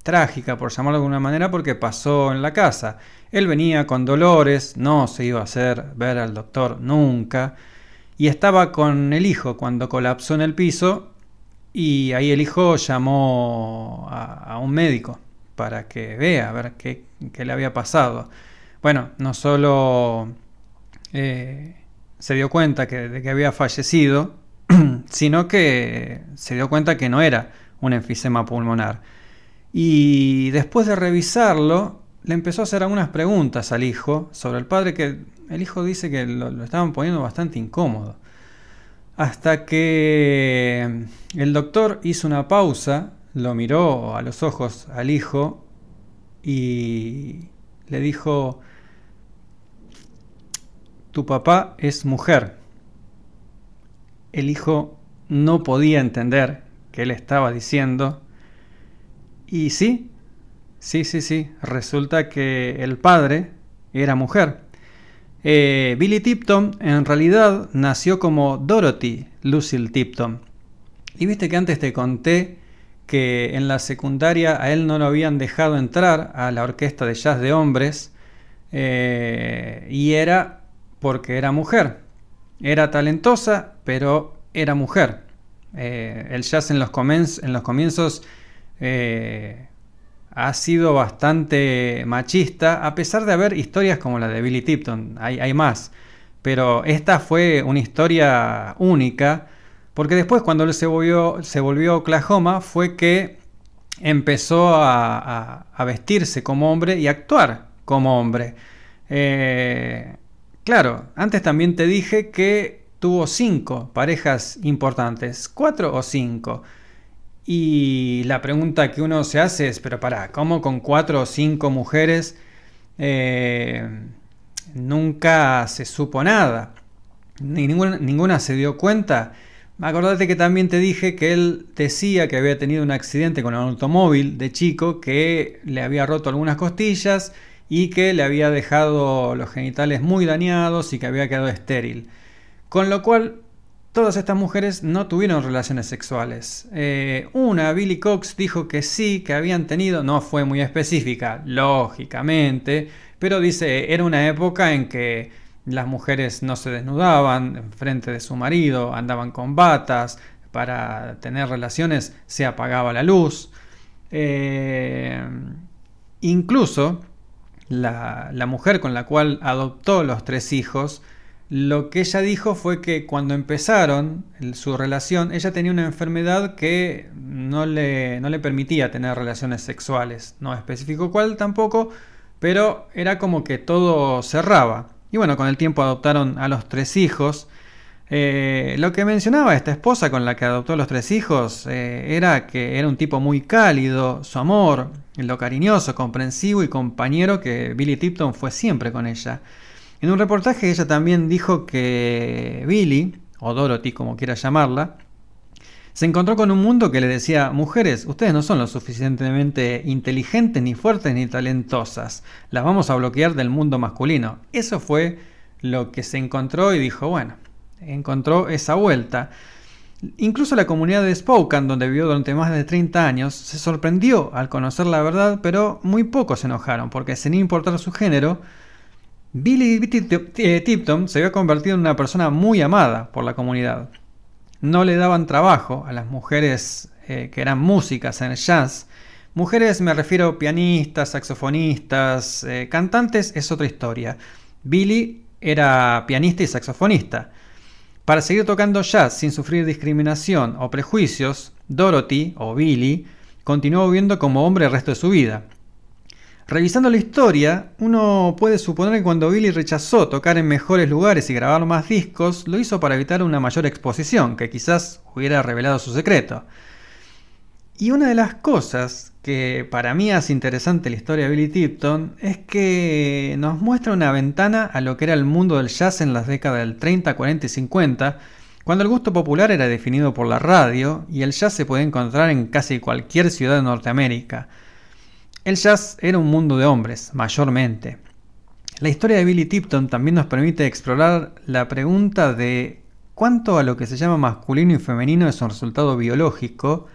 trágica, por llamarlo de alguna manera, porque pasó en la casa. Él venía con dolores, no se iba a hacer ver al doctor nunca y estaba con el hijo cuando colapsó en el piso y ahí el hijo llamó a, un médico para que vea a ver qué, le había pasado. Bueno, no solo eh, se dio cuenta que, de que había fallecido, sino que se dio cuenta que no era un enfisema pulmonar. Y después de revisarlo, le empezó a hacer algunas preguntas al hijo sobre el padre que el hijo dice que lo, estaban poniendo bastante incómodo. Hasta que el doctor hizo una pausa, lo miró a los ojos al hijo y le dijo, tu papá es mujer. El hijo no podía entender qué le estaba diciendo. Y sí, sí, sí, sí, resulta que el padre era mujer. Eh, Billy Tipton en realidad nació como Dorothy Lucille Tipton. Y viste que antes te conté que en la secundaria a él no lo habían dejado entrar a la orquesta de jazz de hombres eh, y era porque era mujer. Era talentosa, pero era mujer. Eh, el jazz en los, en los comienzos ha sido bastante machista, a pesar de haber historias como la de Billy Tipton, hay, más. Pero esta fue una historia única, porque después cuando él se volvió, se volvió Oklahoma fue que empezó a, vestirse como hombre y actuar como hombre. Eh, claro, antes también te dije que tuvo cinco parejas importantes, cuatro o cinco. Y la pregunta que uno se hace es, pero para, ¿cómo con cuatro o cinco mujeres eh, nunca se supo nada? ninguna, ninguna se dio cuenta. Acordate que también te dije que él decía que había tenido un accidente con un automóvil de chico que le había roto algunas costillas y que le había dejado los genitales muy dañados y que había quedado estéril. Con lo cual Todas estas mujeres no tuvieron relaciones sexuales. Eh, una, Billy Cox, dijo que sí, que habían tenido, no fue muy específica, lógicamente, pero dice, era una época en que las mujeres no se desnudaban en frente de su marido, andaban con batas, para tener relaciones se apagaba la luz. Eh, incluso la, la mujer con la cual adoptó los tres hijos, lo que ella dijo fue que cuando empezaron su relación, ella tenía una enfermedad que no le, no le permitía tener relaciones sexuales. No especificó cuál tampoco, pero era como que todo cerraba. Y bueno, con el tiempo adoptaron a los tres hijos. Eh, lo que mencionaba esta esposa con la que adoptó los tres hijos eh, era que era un tipo muy cálido, su amor, lo cariñoso, comprensivo y compañero que Billy Tipton fue siempre con ella. En un reportaje ella también dijo que Billy, o Dorothy como quiera llamarla, se encontró con un mundo que le decía, mujeres, ustedes no son lo suficientemente inteligentes, ni fuertes, ni talentosas, las vamos a bloquear del mundo masculino. Eso fue lo que se encontró y dijo, bueno, encontró esa vuelta. Incluso la comunidad de Spokane, donde vivió durante más de 30 años, se sorprendió al conocer la verdad, pero muy pocos se enojaron, porque sin importar su género, Billy Tipton se había convertido en una persona muy amada por la comunidad. No le daban trabajo a las mujeres eh, que eran músicas en el jazz. Mujeres me refiero pianistas, saxofonistas, eh, cantantes es otra historia. Billy era pianista y saxofonista. Para seguir tocando jazz sin sufrir discriminación o prejuicios, Dorothy o Billy continuó viviendo como hombre el resto de su vida. Revisando la historia, uno puede suponer que cuando Billy rechazó tocar en mejores lugares y grabar más discos, lo hizo para evitar una mayor exposición, que quizás hubiera revelado su secreto. Y una de las cosas que para mí hace interesante la historia de Billy Tipton es que nos muestra una ventana a lo que era el mundo del jazz en las décadas del 30, 40 y 50, cuando el gusto popular era definido por la radio y el jazz se podía encontrar en casi cualquier ciudad de Norteamérica. El jazz era un mundo de hombres, mayormente. La historia de Billy Tipton también nos permite explorar la pregunta de cuánto a lo que se llama masculino y femenino es un resultado biológico,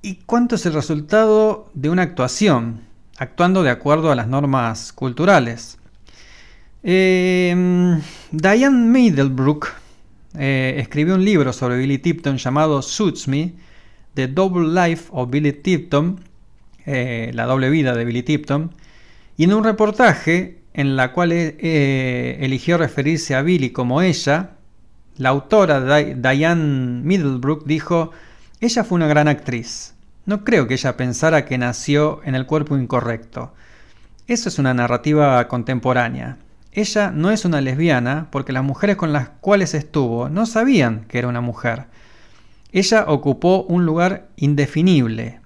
¿Y cuánto es el resultado de una actuación, actuando de acuerdo a las normas culturales? Em, Diane Middlebrook eh, escribió un libro sobre Billy Tipton llamado Suits Me, The Double Life of Billy Tipton, eh, la doble vida de Billy Tipton, y en un reportaje en la cual eh, eligió referirse a Billy como ella, la autora Diane Middlebrook dijo, ella fue una gran actriz. No creo que ella pensara que nació en el cuerpo incorrecto. Eso es una narrativa contemporánea. Ella no es una lesbiana porque las mujeres con las cuales estuvo no sabían que era una mujer. Ella ocupó un lugar indefinible.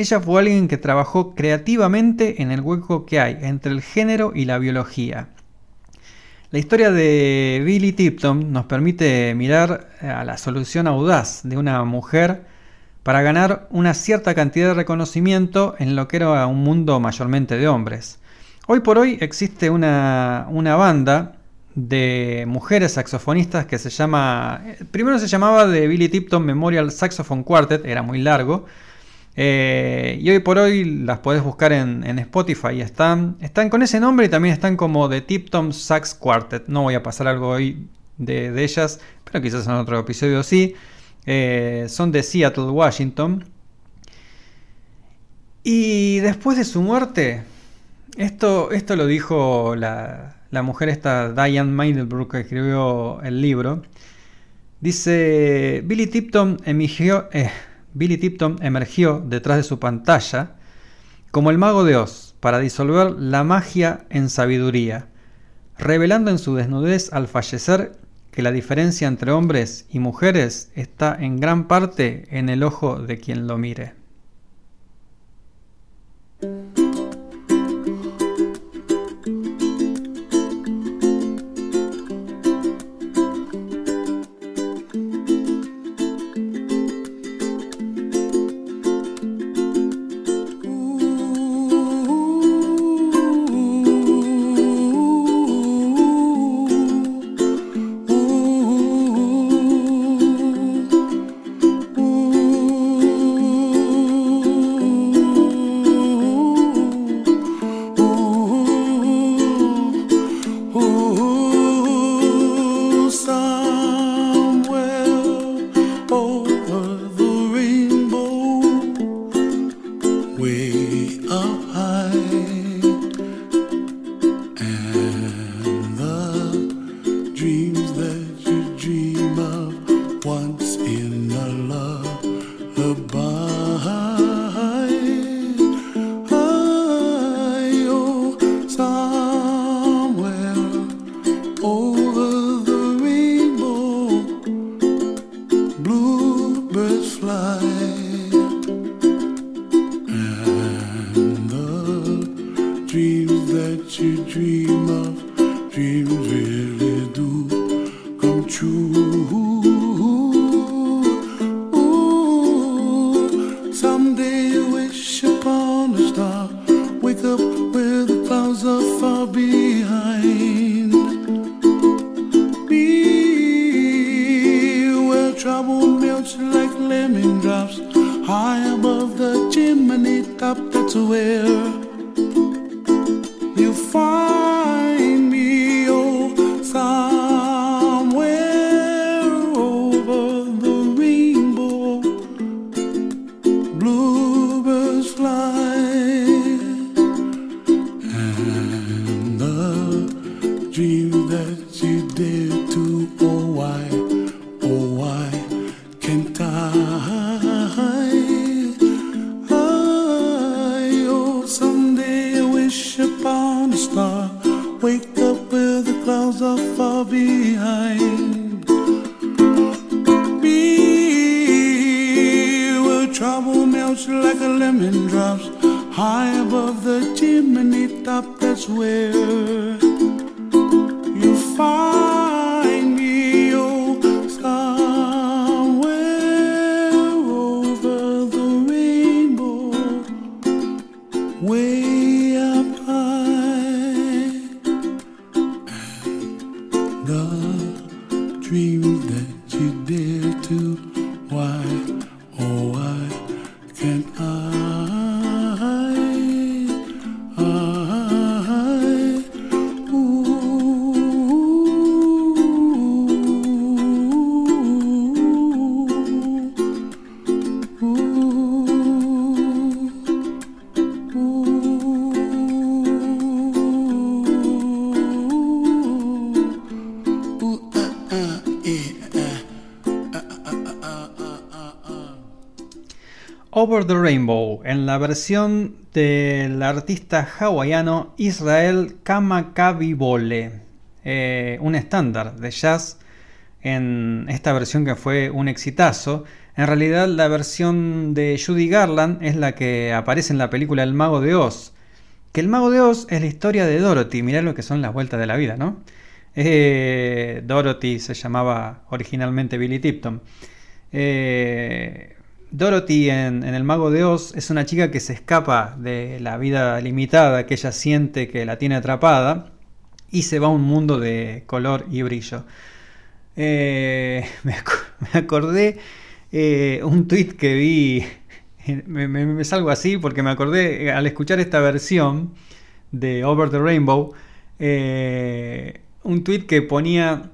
Ella fue alguien que trabajó creativamente en el hueco que hay entre el género y la biología. La historia de Billy Tipton nos permite mirar a la solución audaz de una mujer para ganar una cierta cantidad de reconocimiento en lo que era un mundo mayormente de hombres. Hoy por hoy existe una, banda de mujeres saxofonistas que se llama, primero se llamaba The Billy Tipton Memorial Saxophone Quartet, era muy largo, eh, y hoy por hoy las podés buscar en, Spotify. Están, están con ese nombre y también están como The Tipton Sax Quartet. No voy a pasar algo hoy de, de ellas, pero quizás en otro episodio sí. Eh, son de Seattle, Washington. Y después de su muerte, esto, esto lo dijo la, mujer esta, Diane Meidelbrook, que escribió el libro. Dice, Billy Tipton, emergió, eh, Billy Tipton emergió detrás de su pantalla como el mago de Oz para disolver la magia en sabiduría, revelando en su desnudez al fallecer que la diferencia entre hombres y mujeres está en gran parte en el ojo de quien lo mire. Rainbow, en la versión del artista hawaiano Israel Kamakabibole, eh, un estándar de jazz en esta versión que fue un exitazo. En realidad la versión de Judy Garland es la que aparece en la película El Mago de Oz. Que El Mago de Oz es la historia de Dorothy, mirá lo que son las vueltas de la vida, ¿no? Eh, Dorothy se llamaba originalmente Billy Tipton. Eh, Dorothy en, El Mago de Oz es una chica que se escapa de la vida limitada que ella siente que la tiene atrapada y se va a un mundo de color y brillo. Eh, me, ac- me acordé eh, un tweet que vi, me, salgo así porque me acordé eh, al escuchar esta versión de Over the Rainbow, un tweet que ponía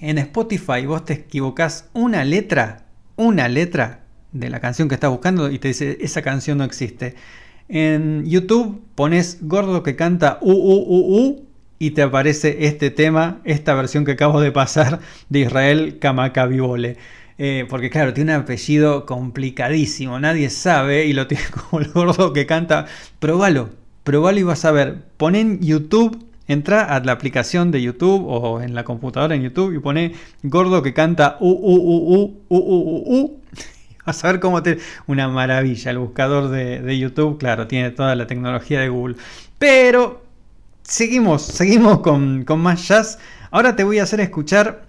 en Spotify, vos te equivocás una letra, una letra de la canción que estás buscando y te dice esa canción no existe. En YouTube pones gordo que canta u, u, u, u y te aparece este tema, esta versión que acabo de pasar de Israel Kamakabibole. Eh, porque claro, tiene un apellido complicadísimo, nadie sabe y lo tiene como el gordo que canta. Probalo, probalo y vas a ver. Pon en YouTube, entra a la aplicación de YouTube o en la computadora en YouTube y pone gordo que canta u, u, u, u, u, u, u, u Vas a ver cómo te... Una maravilla, el buscador de, de YouTube, claro, tiene toda la tecnología de Google. Pero seguimos, seguimos con, con más jazz. Ahora te voy a hacer escuchar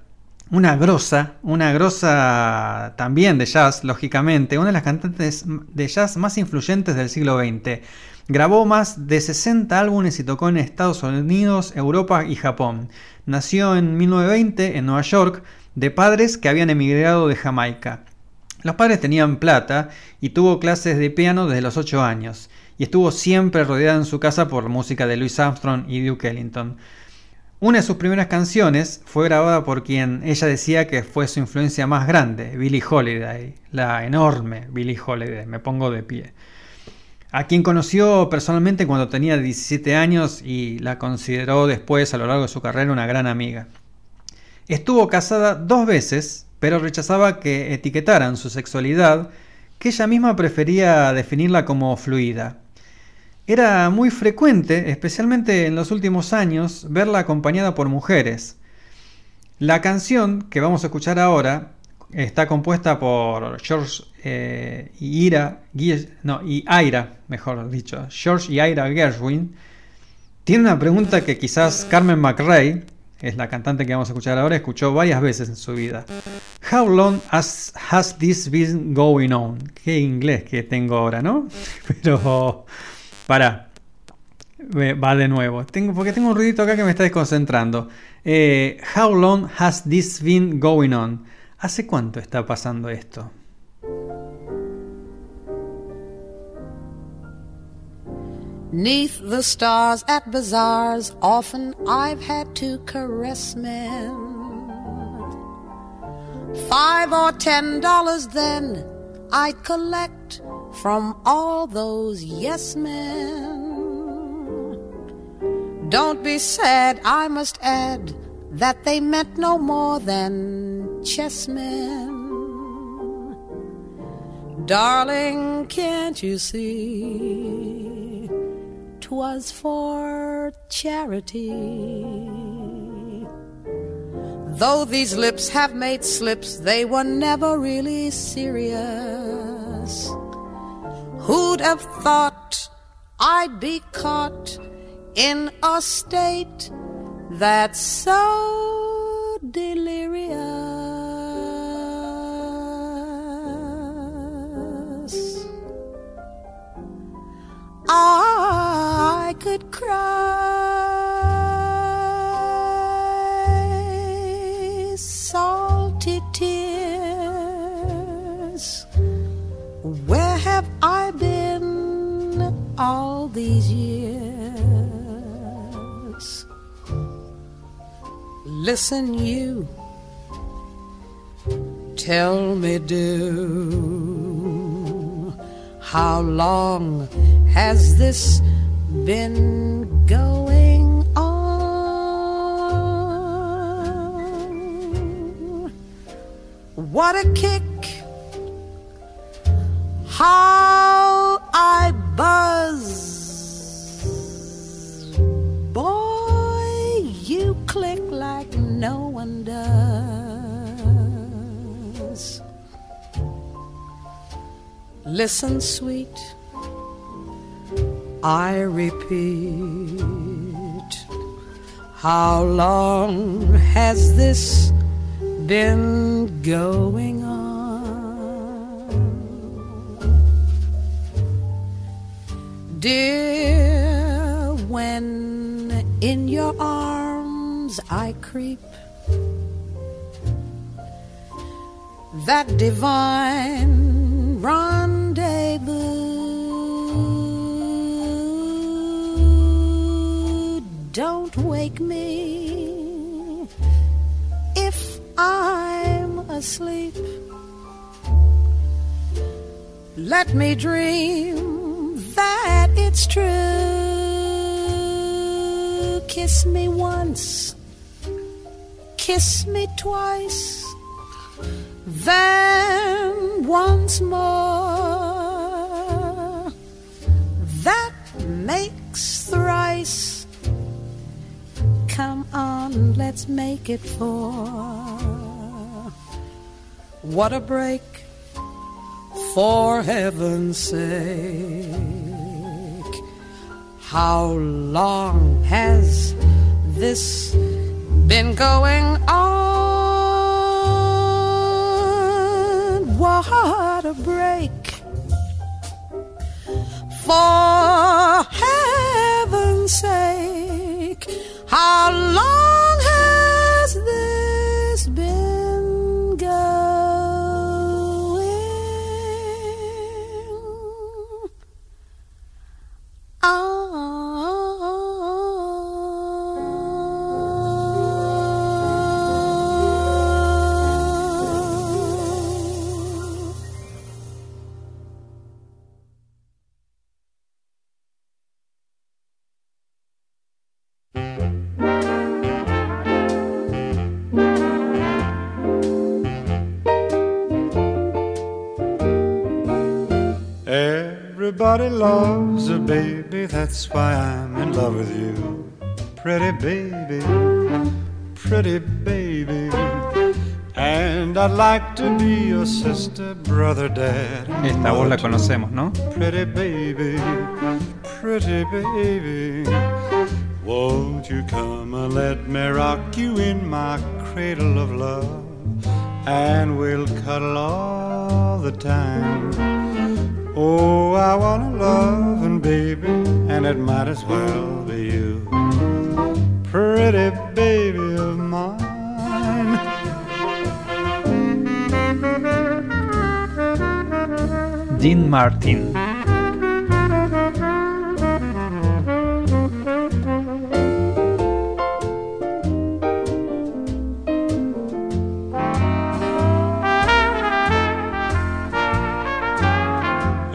una grosa, una grosa también de jazz, lógicamente, una de las cantantes de jazz más influyentes del siglo XX. Grabó más de 60 álbumes y tocó en Estados Unidos, Europa y Japón. Nació en 1920 en Nueva York de padres que habían emigrado de Jamaica. Los padres tenían plata y tuvo clases de piano desde los 8 años, y estuvo siempre rodeada en su casa por música de Louis Armstrong y Duke Ellington. Una de sus primeras canciones fue grabada por quien ella decía que fue su influencia más grande, Billie Holiday, la enorme Billie Holiday, me pongo de pie. A quien conoció personalmente cuando tenía 17 años y la consideró después a lo largo de su carrera una gran amiga. Estuvo casada dos veces, pero rechazaba que etiquetaran su sexualidad, que ella misma prefería definirla como fluida. Era muy frecuente, especialmente en los últimos años, verla acompañada por mujeres. La canción que vamos a escuchar ahora está compuesta por George eh, y Ira, no, y mejor dicho, George y Ira Gershwin. Tiene una pregunta que quizás Carmen McRae, es la cantante que vamos a escuchar ahora, escuchó varias veces en su vida. How long has, has this been going on? Qué inglés que tengo ahora, ¿no? Pero, para, va de nuevo. Tengo, porque tengo un ruidito acá que me está desconcentrando. Eh, how long has this been going on? ¿Hace cuánto está pasando esto? Neath the stars at bazaars, often I've had to caress men. Five or ten dollars then I collect from all those yes men. Don't be sad, I must add that they meant no more than chessmen. Darling, can't you see? 'Twas for charity. Though these lips have made slips, they were never really serious. Who'd have thought I'd be caught in a state that's so delirious? I could cry salty tears. Where have I been all these years? Listen, you. Tell me, do how long has this been going on? What a kick! How I buzz! Boy, you click like no one does. Listen, sweet. I repeat, how long has this been going on? Dear, when in your arms I creep, that divine rendezvous. Don't wake me if I'm asleep. Let me dream that it's true. Kiss me once, kiss me twice then once more on let's make it four. What a break for heaven's sake. How long has this been going on? What a break for heaven's sake. How long this been Everybody loves a baby, that's why I'm in love with you. Pretty baby, pretty baby. And I'd like to be your sister, brother, dad. Esta voz la conocemos, ¿no? Pretty baby, pretty baby. Won't you come and let me rock you in my cradle of love? And we'll cuddle all the time. Oh, I want a loving baby, and it might as well be you. Pretty baby of mine. Dean Martin.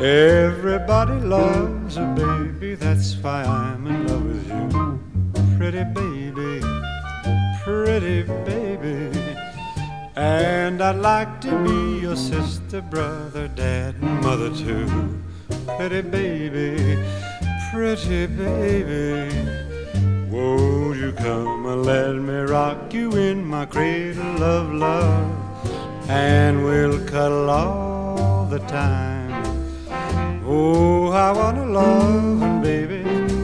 Everybody loves a baby, that's why I'm in love with you. Pretty baby, pretty baby. And I'd like to be your sister, brother, dad, and mother too. Pretty baby, pretty baby. Won't you come and let me rock you in my cradle of love? And we'll cuddle all the time. Oh, I wanna love baby,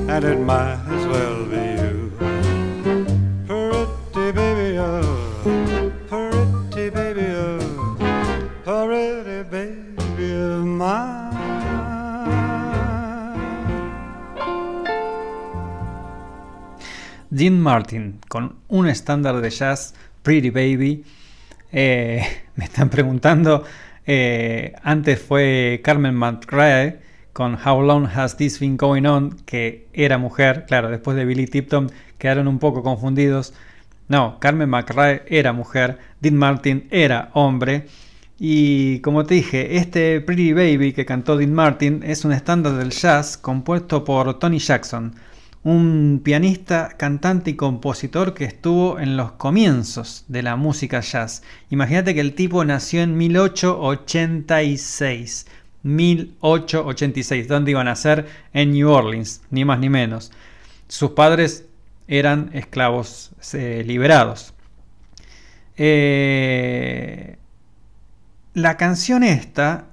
and it might as well be you. Pretty baby, oh, pretty baby, oh, pretty baby of mine. Dean Martin con un estándar de jazz, Pretty Baby. Eh, me están preguntando, eh, antes fue Carmen McRae con How Long Has This Been Going On, que era mujer, claro, después de Billy Tipton quedaron un poco confundidos. No, Carmen McRae era mujer, Dean Martin era hombre. Y como te dije, este Pretty Baby que cantó Dean Martin es un estándar del jazz compuesto por Tony Jackson un pianista, cantante y compositor que estuvo en los comienzos de la música jazz. Imagínate que el tipo nació en 1886. 1886, ¿dónde iban a ser? En New Orleans, ni más ni menos. Sus padres eran esclavos eh, liberados. Eh, la canción esta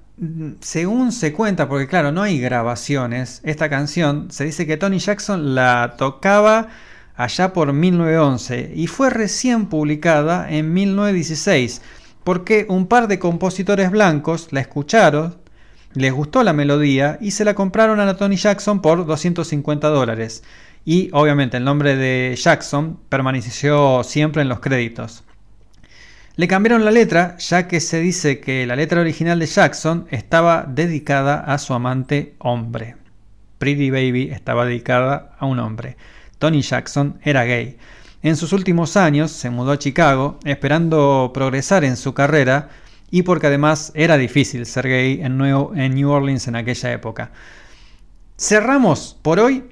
según se cuenta, porque claro, no hay grabaciones, esta canción se dice que Tony Jackson la tocaba allá por 1911 y fue recién publicada en 1916 porque un par de compositores blancos la escucharon, les gustó la melodía y se la compraron a Tony Jackson por 250 dólares. Y obviamente el nombre de Jackson permaneció siempre en los créditos. Le cambiaron la letra, ya que se dice que la letra original de Jackson estaba dedicada a su amante hombre. Pretty Baby estaba dedicada a un hombre. Tony Jackson era gay. En sus últimos años se mudó a Chicago esperando progresar en su carrera y porque además era difícil ser gay en, New Orleans en aquella época. Cerramos por hoy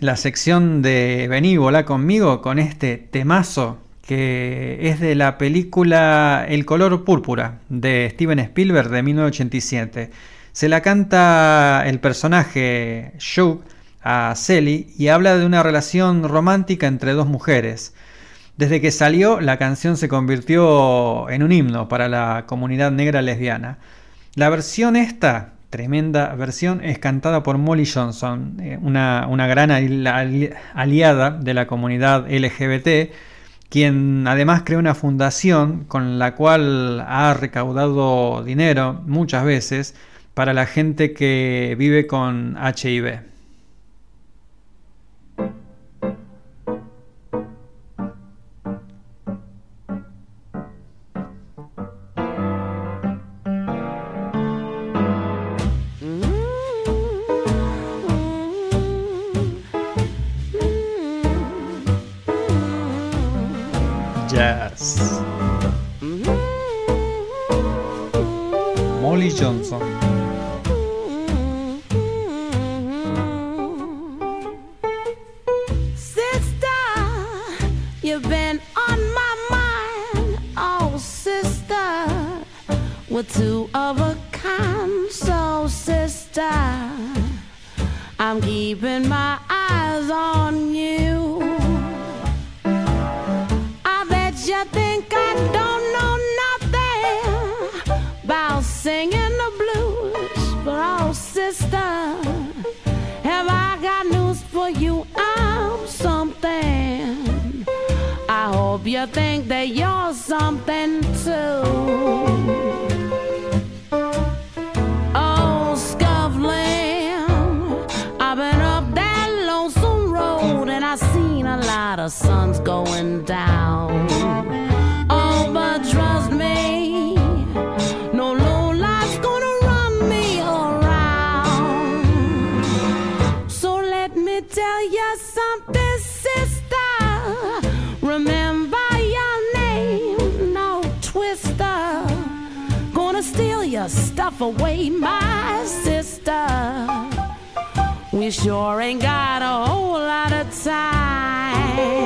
la sección de Benívola conmigo con este temazo que es de la película El color púrpura de Steven Spielberg de 1987. Se la canta el personaje Shug a Sally y habla de una relación romántica entre dos mujeres. Desde que salió, la canción se convirtió en un himno para la comunidad negra lesbiana. La versión esta, tremenda versión, es cantada por Molly Johnson, eh, una, una gran aliada de la comunidad LGBT quien además creó una fundación con la cual ha recaudado dinero muchas veces para la gente que vive con HIV. Sister, you've been on my mind. Oh, sister, we're two of a kind. So, sister, I'm keeping my eyes on you. Sister, have I got news for you? I'm something. I hope you think that you're something too. Oh, Scuffling, I've been up that lonesome road and I seen a lot of suns going down. Stuff away, my sister. We sure ain't got a whole lot of time.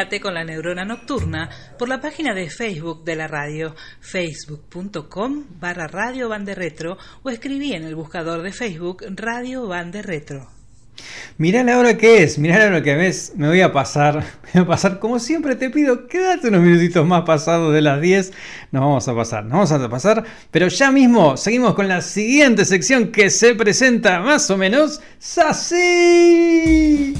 Con la neurona nocturna por la página de Facebook de la radio, facebook.com barra Radio Bande Retro o escribí en el buscador de Facebook Radio Bande Retro. Mirá la hora que es, mirá la hora que ves, me voy a pasar, me voy a pasar, como siempre te pido, quédate unos minutitos más pasados de las 10, nos vamos a pasar, nos vamos a pasar, pero ya mismo seguimos con la siguiente sección que se presenta más o menos así.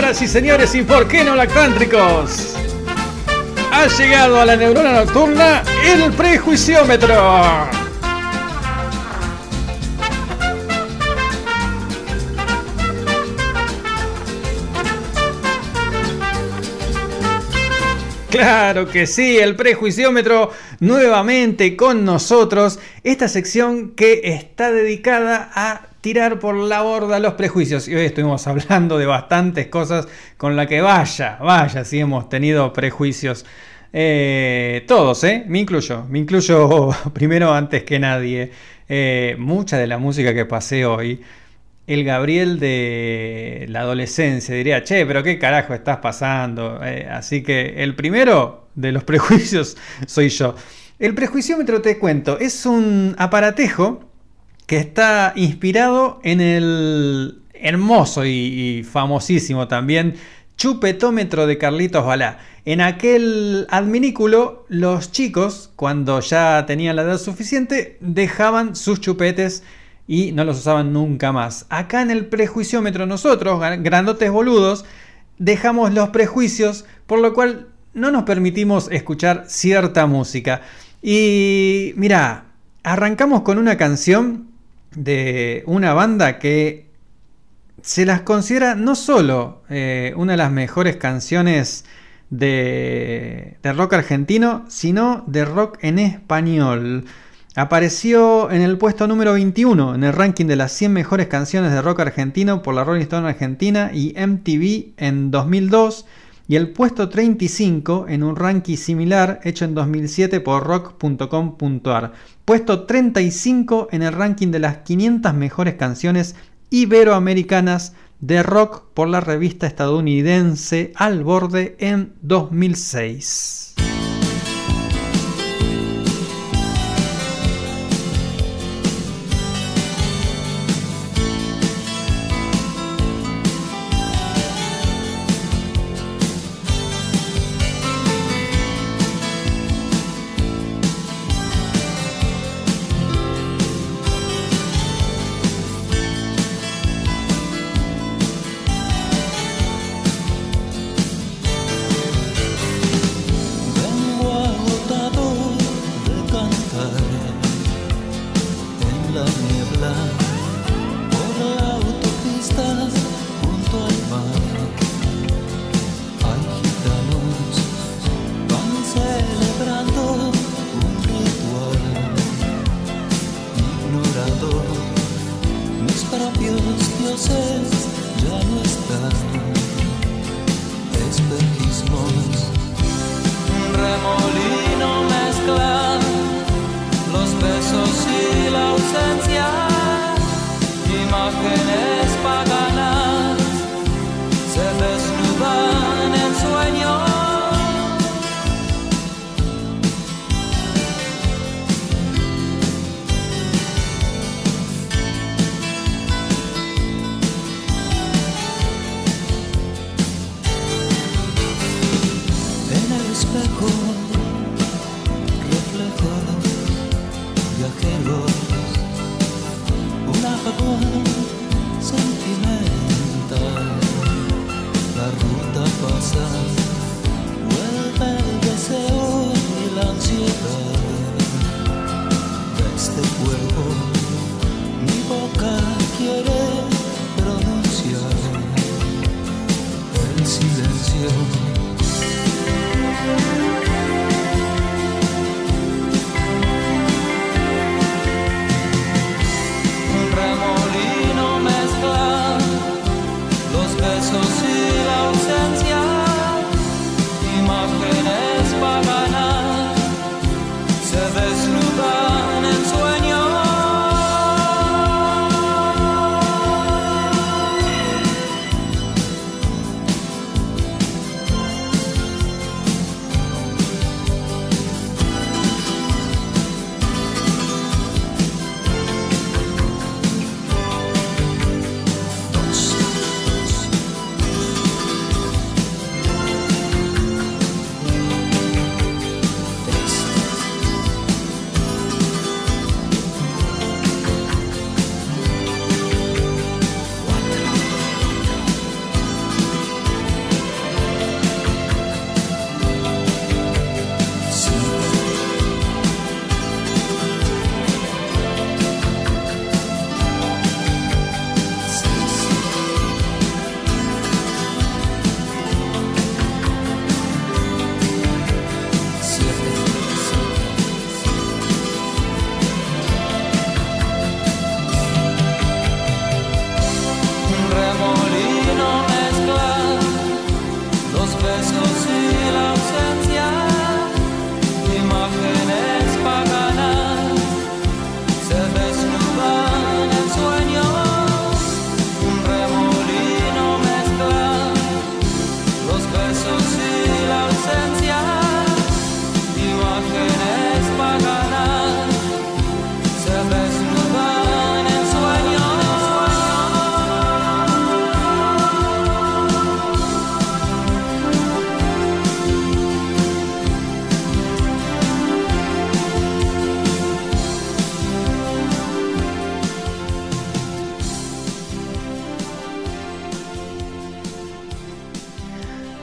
Señoras y señores, ¿y por qué no lactántricos? Ha llegado a la neurona nocturna el prejuiciómetro. Claro que sí, el prejuiciómetro nuevamente con nosotros. Esta sección que está dedicada a tirar por la borda los prejuicios. Y hoy estuvimos hablando de bastantes cosas con la que vaya, vaya, si hemos tenido prejuicios. Eh, todos, ¿eh? Me incluyo, me incluyo primero antes que nadie. Eh, mucha de la música que pasé hoy, el Gabriel de la adolescencia diría, che, pero qué carajo estás pasando. Eh, así que el primero de los prejuicios soy yo. El prejuiciómetro, te cuento, es un aparatejo que está inspirado en el hermoso y, famosísimo también chupetómetro de Carlitos Balá. En aquel adminículo, los chicos, cuando ya tenían la edad suficiente, dejaban sus chupetes y no los usaban nunca más. Acá en el prejuiciómetro nosotros, grandotes boludos, dejamos los prejuicios, por lo cual no nos permitimos escuchar cierta música. Y mira, arrancamos con una canción de una banda que se las considera no solo eh, una de las mejores canciones de, de, rock argentino, sino de rock en español. Apareció en el puesto número 21 en el ranking de las 100 mejores canciones de rock argentino por la Rolling Stone Argentina y MTV en 2002 y el puesto 35 en un ranking similar hecho en 2007 por rock.com.ar. Puesto 35 en el ranking de las 500 mejores canciones iberoamericanas de rock por la revista estadounidense Al Borde en 2006.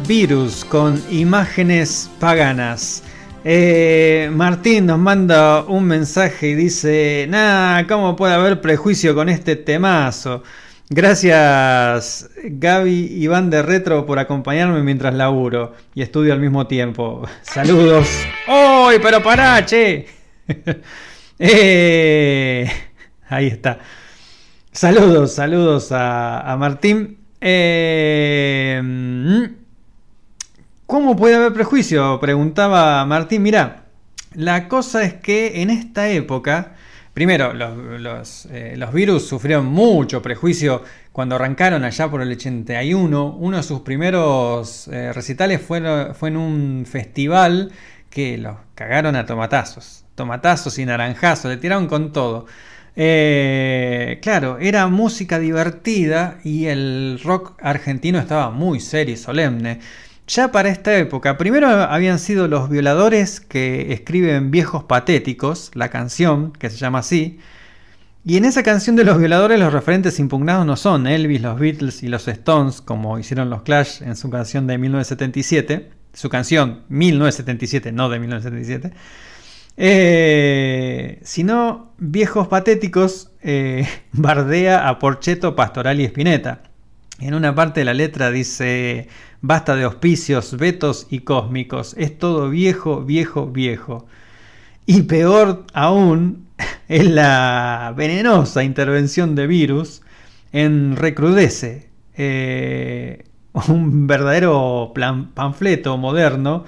Virus con imágenes paganas. Eh, Martín nos manda un mensaje y dice, nah, ¿cómo puede haber prejuicio con este temazo? Gracias Gaby Iván de Retro por acompañarme mientras laburo y estudio al mismo tiempo. Saludos. ¡Uy, pero pará, che! Eh, ahí está. Saludos, saludos a, a Martín. Eh, mm, ¿Cómo puede haber prejuicio? Preguntaba Martín. Mira, la cosa es que en esta época, primero, los, eh, virus sufrieron mucho prejuicio cuando arrancaron allá por el 81. Uno de sus primeros eh, recitales fue, fue en un festival que los cagaron a tomatazos. Tomatazos y naranjazos, le tiraron con todo. Eh, claro, era música divertida y el rock argentino estaba muy serio y solemne. Ya para esta época, primero habían sido los violadores que escriben Viejos Patéticos, la canción, que se llama así. Y en esa canción de los violadores los referentes impugnados no son Elvis, los Beatles y los Stones, como hicieron los Clash en su canción de 1977. Su canción 1977, no de 1977. Eh, sino Viejos Patéticos eh, bardea a Porcheto, Pastoral y Spinetta. En una parte de la letra dice, basta de hospicios, vetos y cósmicos, es todo viejo, viejo, viejo. Y peor aún es la venenosa intervención de Virus en Recrudece, eh, un verdadero plan, panfleto moderno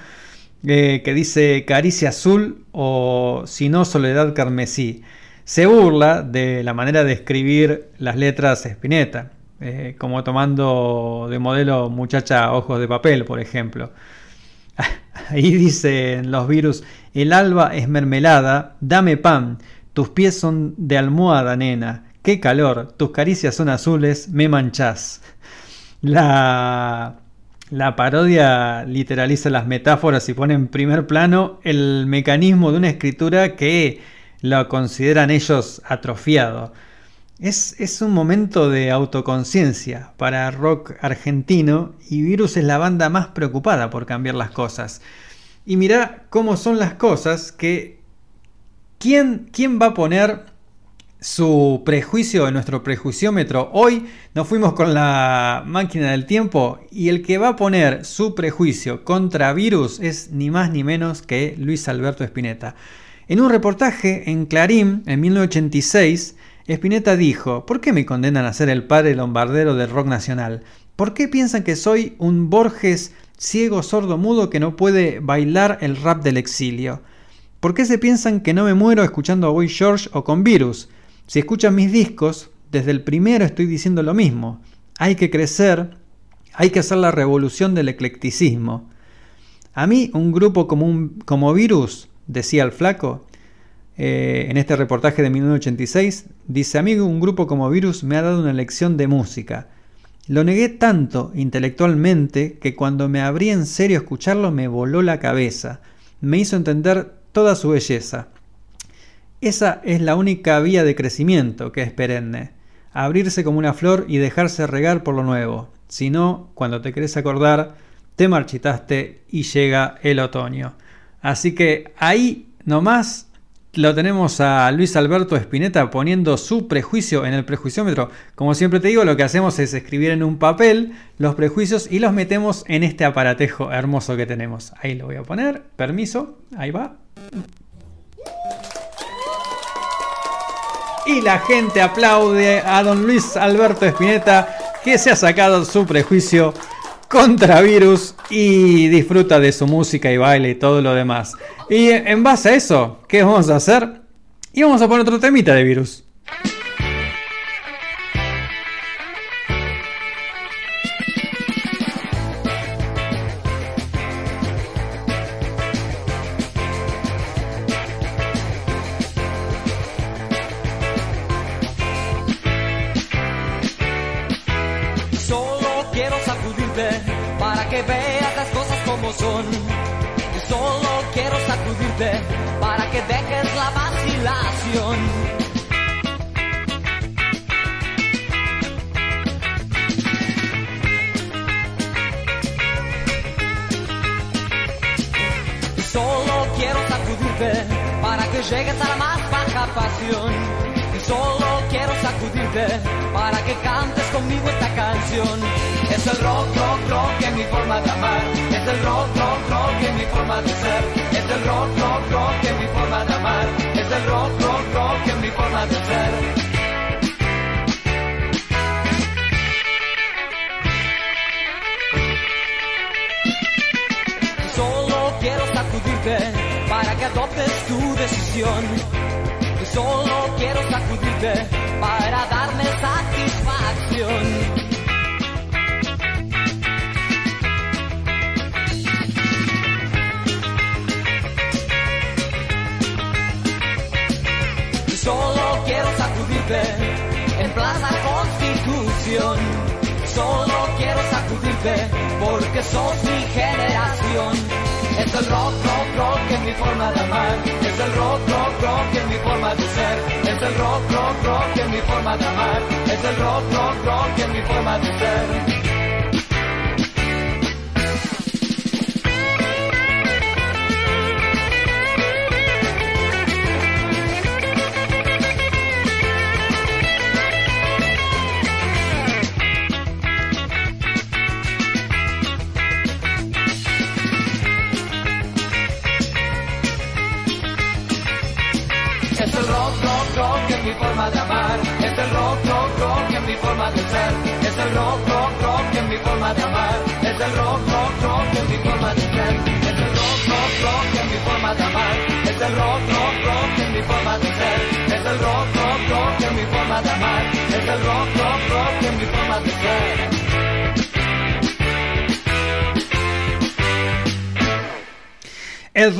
eh, que dice Caricia Azul o si no Soledad Carmesí. Se burla de la manera de escribir las letras Spinetta. Eh, como tomando de modelo muchacha ojos de papel, por ejemplo. Ahí dicen los virus, el alba es mermelada, dame pan, tus pies son de almohada, nena, qué calor, tus caricias son azules, me manchás. La, la parodia literaliza las metáforas y pone en primer plano el mecanismo de una escritura que lo consideran ellos atrofiado. Es, un momento de autoconciencia para rock argentino y Virus es la banda más preocupada por cambiar las cosas. Y mirá cómo son las cosas que... ¿Quién, quién va a poner su prejuicio en nuestro prejuiciómetro? Hoy nos fuimos con la máquina del tiempo y el que va a poner su prejuicio contra Virus es ni más ni menos que Luis Alberto Spinetta. En un reportaje en Clarín en 1986, Spinetta dijo, ¿por qué me condenan a ser el padre lombardero del rock nacional? ¿Por qué piensan que soy un Borges ciego, sordo, mudo que no puede bailar el rap del exilio? ¿Por qué se piensan que no me muero escuchando a Boy George o con Virus? Si escuchan mis discos, desde el primero estoy diciendo lo mismo. Hay que crecer, hay que hacer la revolución del eclecticismo. A mí, un grupo como, un, como Virus, decía el flaco, eh, en este reportaje de 1986, dice, amigo, un grupo como Virus me ha dado una lección de música. Lo negué tanto intelectualmente que cuando me abrí en serio a escucharlo me voló la cabeza, me hizo entender toda su belleza. Esa es la única vía de crecimiento que es perenne, abrirse como una flor y dejarse regar por lo nuevo. Si no, cuando te querés acordar, te marchitaste y llega el otoño. Así que ahí nomás lo tenemos a Luis Alberto Espineta poniendo su prejuicio en el prejuiciómetro. Como siempre te digo, lo que hacemos es escribir en un papel los prejuicios y los metemos en este aparatejo hermoso que tenemos. Ahí lo voy a poner. Permiso. Ahí va. Y la gente aplaude a don Luis Alberto Espineta que se ha sacado su prejuicio contra virus y disfruta de su música y baile y todo lo demás. Y en base a eso, ¿qué vamos a hacer? Y vamos a poner otro temita de virus.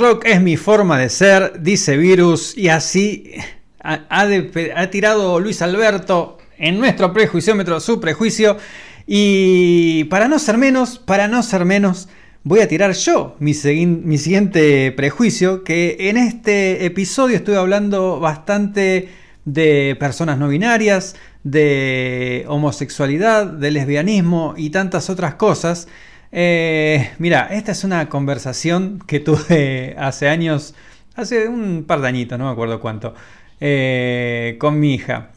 Rock es mi forma de ser, dice Virus, y así ha, tirado Luis Alberto en nuestro prejuiciómetro su prejuicio. Y para no ser menos, para no ser menos, voy a tirar yo mi, mi siguiente prejuicio, que en este episodio estuve hablando bastante de personas no binarias, de homosexualidad, de lesbianismo y tantas otras cosas. Eh, mira, esta es una conversación que tuve hace años, hace un par de añitos, no me acuerdo cuánto, eh, con mi hija.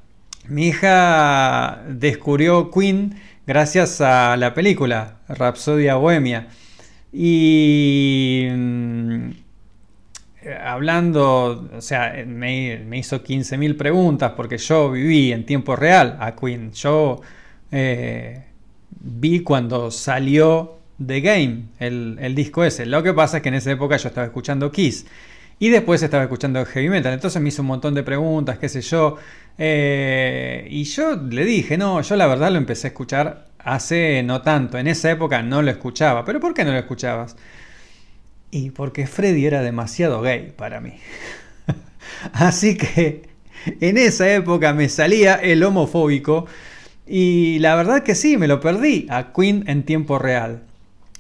Mi hija descubrió Queen gracias a la película Rapsodia Bohemia. Y mm, hablando, o sea, me, me hizo 15.000 preguntas porque yo viví en tiempo real a Queen. Yo eh, vi cuando salió The Game, el, el, disco ese. Lo que pasa es que en esa época yo estaba escuchando Kiss. Y después estaba escuchando heavy metal. Entonces me hizo un montón de preguntas, qué sé yo. Eh, y yo le dije, no, yo la verdad lo empecé a escuchar hace no tanto. En esa época no lo escuchaba. ¿Pero por qué no lo escuchabas? Y porque Freddy era demasiado gay para mí. Así que en esa época me salía el homofóbico. Y la verdad que sí, me lo perdí a Queen en tiempo real.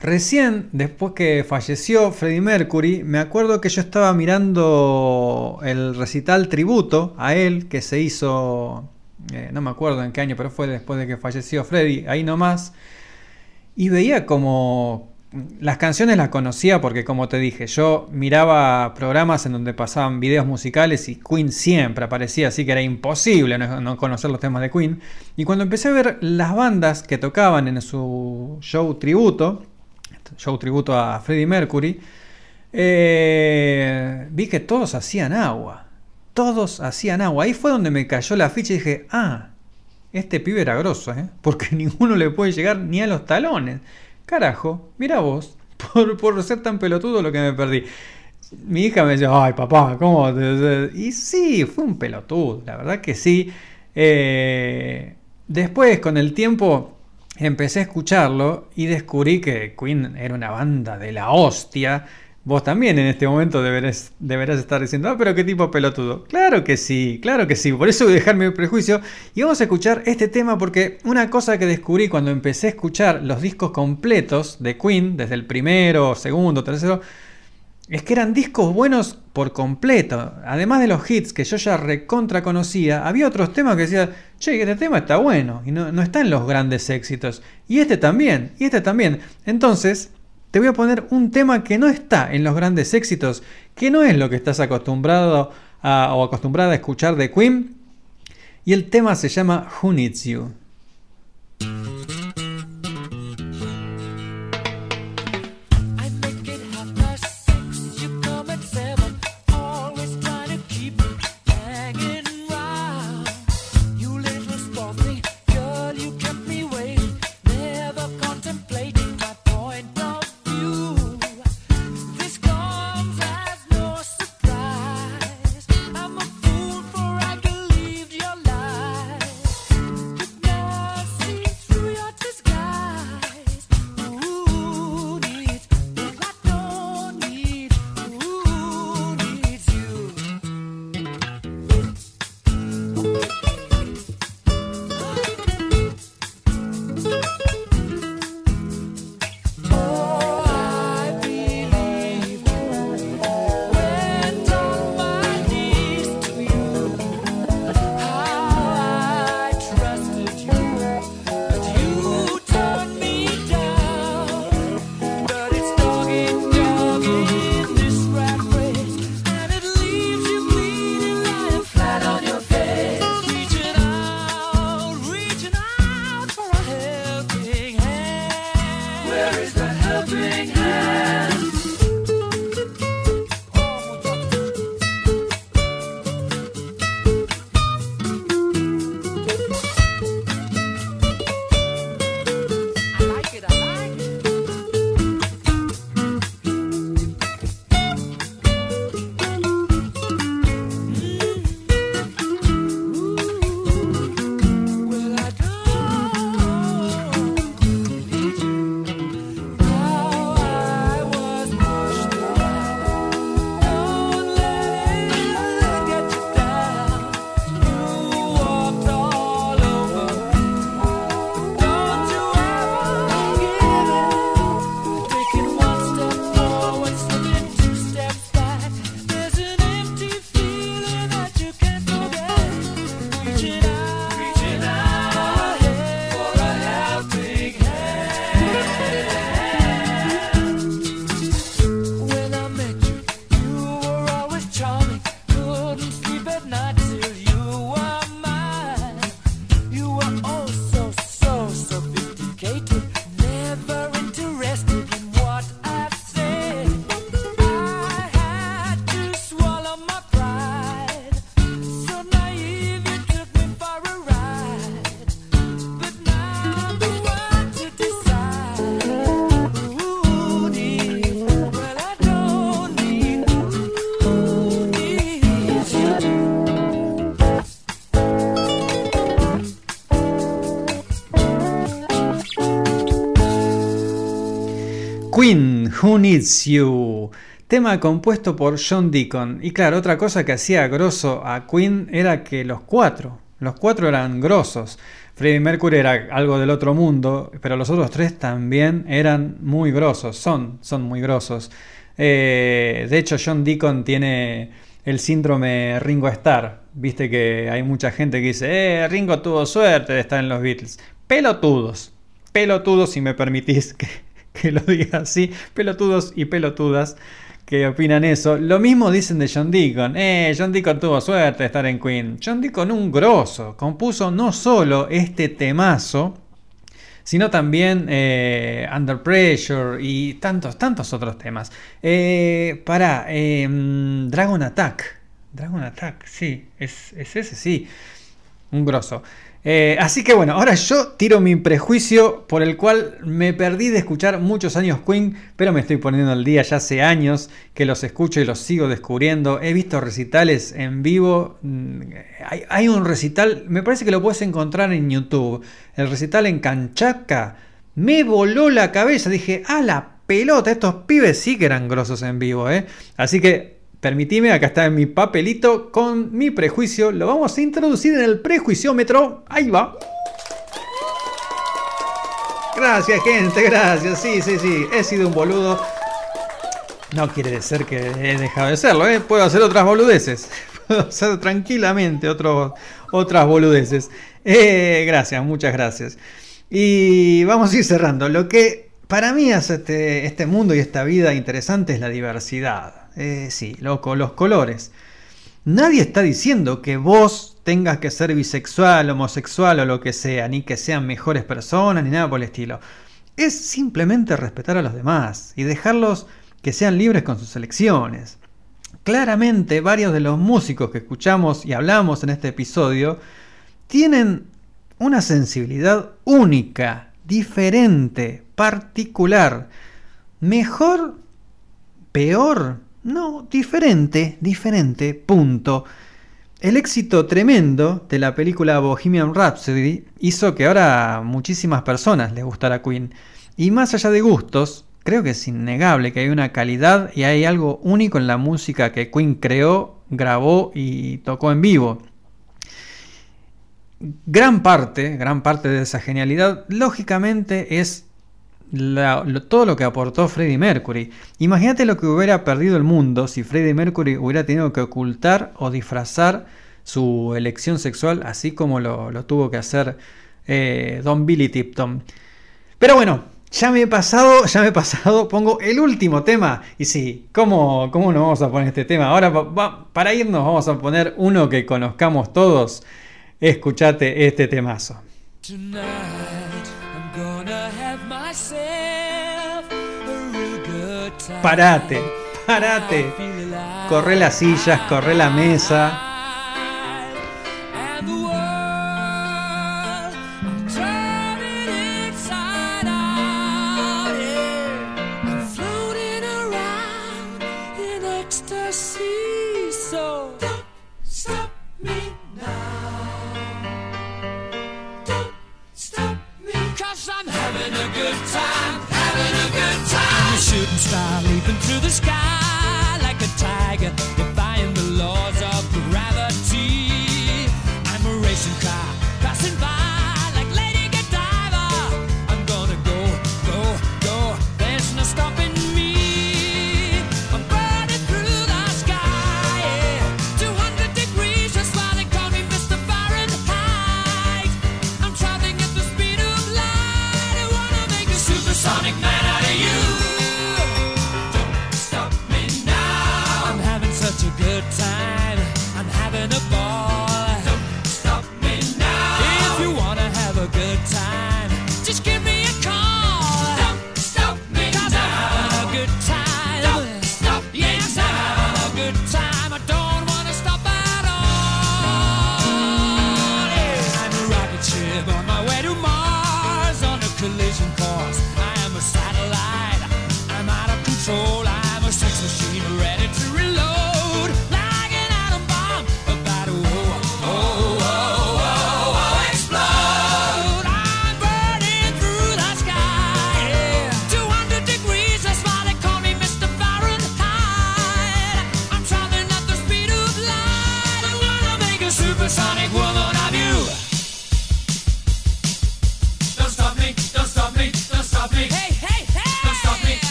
Recién, después que falleció Freddie Mercury, me acuerdo que yo estaba mirando el recital tributo a él que se hizo, eh, no me acuerdo en qué año, pero fue después de que falleció Freddie, ahí nomás, y veía como las canciones las conocía porque como te dije, yo miraba programas en donde pasaban videos musicales y Queen siempre aparecía, así que era imposible no, no, conocer los temas de Queen. Y cuando empecé a ver las bandas que tocaban en su show tributo, show tributo a Freddie Mercury, eh, vi que todos hacían agua. Todos hacían agua. Ahí fue donde me cayó la ficha y dije, ah, este pibe era grosso, ¿eh? porque ninguno le puede llegar ni a los talones. Carajo, mira vos, por, por ser tan pelotudo lo que me perdí. Mi hija me dice, ay papá, ¿cómo? Y sí, fue un pelotudo, la verdad que sí. Eh, después, con el tiempo, empecé a escucharlo y descubrí que Queen era una banda de la hostia. Vos también en este momento deberás, deberás estar diciendo, ah, pero qué tipo pelotudo. Claro que sí, claro que sí. Por eso voy a dejarme mi prejuicio. Y vamos a escuchar este tema porque una cosa que descubrí cuando empecé a escuchar los discos completos de Queen, desde el primero, segundo, tercero, es que eran discos buenos por completo. Además de los hits que yo ya recontra conocía, había otros temas que decía, che, este tema está bueno y no, está en los grandes éxitos. Y este también, y este también. Entonces, te voy a poner un tema que no está en los grandes éxitos, que no es lo que estás acostumbrado o acostumbrada a escuchar de Queen. Y el tema se llama Who Needs You. Who Needs You. Tema compuesto por John Deacon. Y claro, otra cosa que hacía grosso a Queen era que los cuatro, los cuatro eran grosos. Freddie Mercury era algo del otro mundo, pero los otros tres también eran muy grosos, son, son muy grosos. Eh, de hecho, John Deacon tiene el síndrome Ringo Starr. Viste que hay mucha gente que dice, eh, Ringo tuvo suerte de estar en los Beatles. Pelotudos, pelotudos, si me permitís que, que lo diga así, pelotudos y pelotudas que opinan eso. Lo mismo dicen de John Deacon. Eh, John Deacon tuvo suerte de estar en Queen. John Deacon un grosso. Compuso no solo este temazo, sino también eh, Under Pressure y tantos, tantos otros temas. Eh, para em, Dragon Attack. Dragon Attack, sí, es, es ese, sí. Un grosso. Eh, así que bueno, ahora yo tiro mi prejuicio por el cual me perdí de escuchar muchos años Queen, pero me estoy poniendo al día ya hace años que los escucho y los sigo descubriendo. He visto recitales en vivo. Mm, hay, un recital, me parece que lo puedes encontrar en YouTube. El recital en Canchaca. Me voló la cabeza. Dije, a la pelota, estos pibes sí que eran grosos en vivo, ¿eh? Así que Permitime, acá está mi papelito con mi prejuicio. Lo vamos a introducir en el prejuiciómetro. Ahí va. Gracias, gente, gracias. Sí, sí, sí. He sido un boludo. No quiere decir que he dejado de serlo, ¿eh? Puedo hacer otras boludeces. Puedo hacer tranquilamente otras boludeces. Eh, gracias, muchas gracias. Y vamos a ir cerrando. Lo que para mí hace este, este mundo y esta vida interesante es la diversidad. Eh, sí, loco, los colores. Nadie está diciendo que vos tengas que ser bisexual, homosexual o lo que sea, ni que sean mejores personas, ni nada por el estilo. Es simplemente respetar a los demás y dejarlos que sean libres con sus elecciones. Claramente varios de los músicos que escuchamos y hablamos en este episodio tienen una sensibilidad única, diferente, particular. Mejor, peor, no, diferente, diferente, punto. El éxito tremendo de la película Bohemian Rhapsody hizo que ahora muchísimas personas les gustara Queen. Y más allá de gustos, creo que es innegable que hay una calidad y hay algo único en la música que Queen creó, grabó y tocó en vivo. Gran parte, gran parte de esa genialidad, lógicamente, es todo lo que aportó Freddie Mercury. Imagínate lo que hubiera perdido el mundo si Freddie Mercury hubiera tenido que ocultar o disfrazar su elección sexual, así como lo, tuvo que hacer eh, Don Billy Tipton. Pero bueno, ya me he pasado, ya me he pasado, pongo el último tema. Y sí, ¿cómo, cómo nos vamos a poner este tema? Ahora, para irnos, vamos a poner uno que conozcamos todos. Escuchate este temazo. Parate, parate. Corre las sillas, corre la mesa.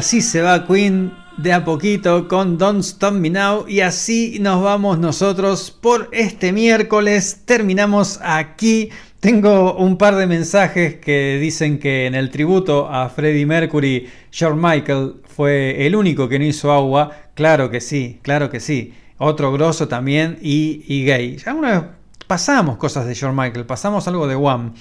Así se va Queen de a poquito con Don't Stop Me Now. Y así nos vamos nosotros por este miércoles. Terminamos aquí. Tengo un par de mensajes que dicen que en el tributo a Freddie Mercury, George Michael fue el único que no hizo agua. Claro que sí, claro que sí. Otro grosso también y, gay. Ya una vez pasamos cosas de George Michael, pasamos algo de One.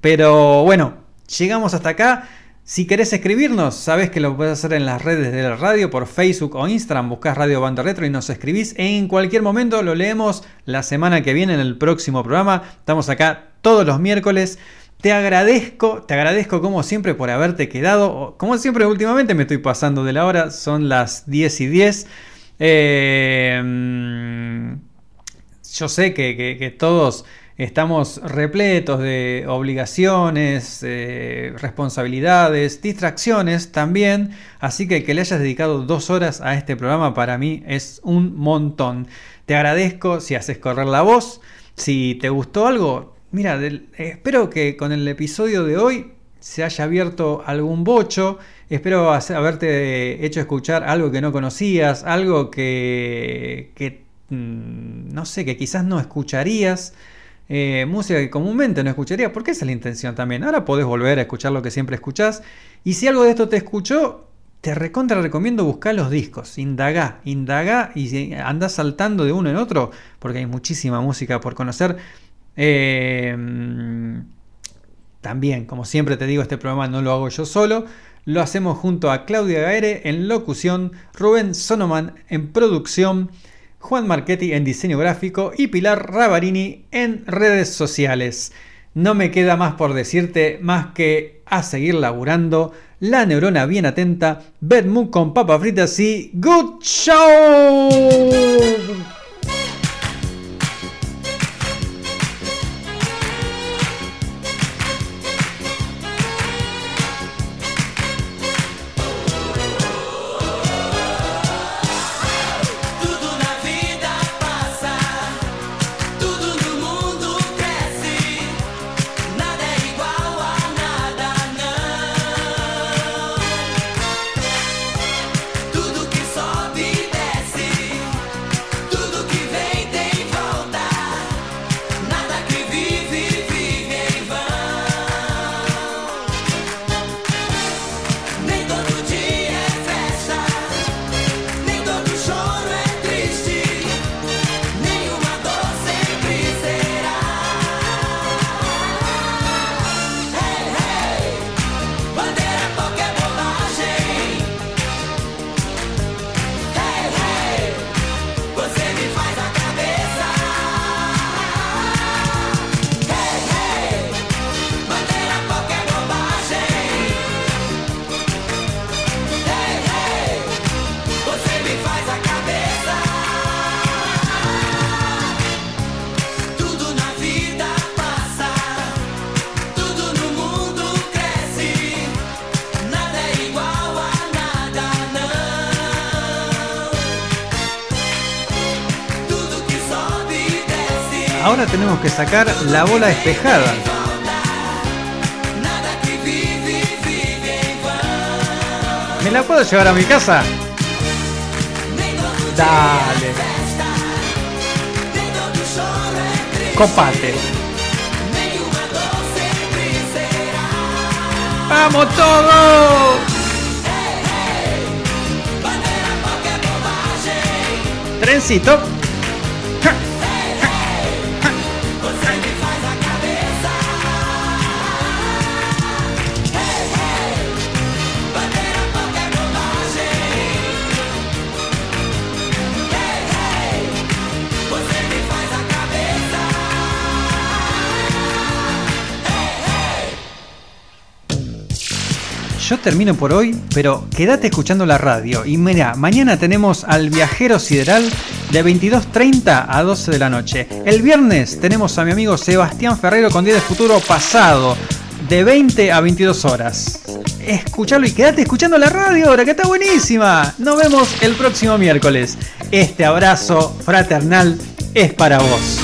Pero bueno, llegamos hasta acá. Si querés escribirnos, sabes que lo puedes hacer en las redes de la radio, por Facebook o Instagram, buscas Radio Banda Retro y nos escribís. En cualquier momento lo leemos la semana que viene en el próximo programa. Estamos acá todos los miércoles. Te agradezco, te agradezco como siempre por haberte quedado. Como siempre últimamente me estoy pasando de la hora, son las 10 y 10. Eh, mm, yo sé que- que todos estamos repletos de obligaciones, eh, responsabilidades, distracciones también, así que que le hayas dedicado dos horas a este programa para mí es un montón. Te agradezco si haces correr la voz, si te gustó algo, mira, espero que con el episodio de hoy se haya abierto algún bocho. Espero haberte hecho escuchar algo que no conocías, algo que, que, mm, no sé, que quizás no escucharías. Eh, música que comúnmente no escucharías, porque esa es la intención también. Ahora podés volver a escuchar lo que siempre escuchás. Y si algo de esto te escuchó, te recontra recomiendo buscar los discos, indagá, indagá y andás saltando de uno en otro, porque hay muchísima música por conocer. Eh, también, como siempre te digo, este programa no lo hago yo solo, lo hacemos junto a Claudia Gaere en locución, Rubén Sonoman en producción, Juan Marchetti en diseño gráfico y Pilar Ravarini en redes sociales. No me queda más por decirte más que a seguir laburando, la neurona bien atenta, Bedmood con papas fritas y Good Show. Sacar la bola despejada. ¿Me la puedo llevar a mi casa? Dale, copate. ¡Vamos todos! Trencito. Yo termino por hoy, pero quédate escuchando la radio. Y mira, mañana tenemos al Viajero Sideral de 22.30 a 12 de la noche. El viernes tenemos a mi amigo Sebastián Ferrero con Día de Futuro Pasado, de 20 a 22 horas. Escuchalo y quédate escuchando la radio ahora, que está buenísima. Nos vemos el próximo miércoles. Este abrazo fraternal es para vos.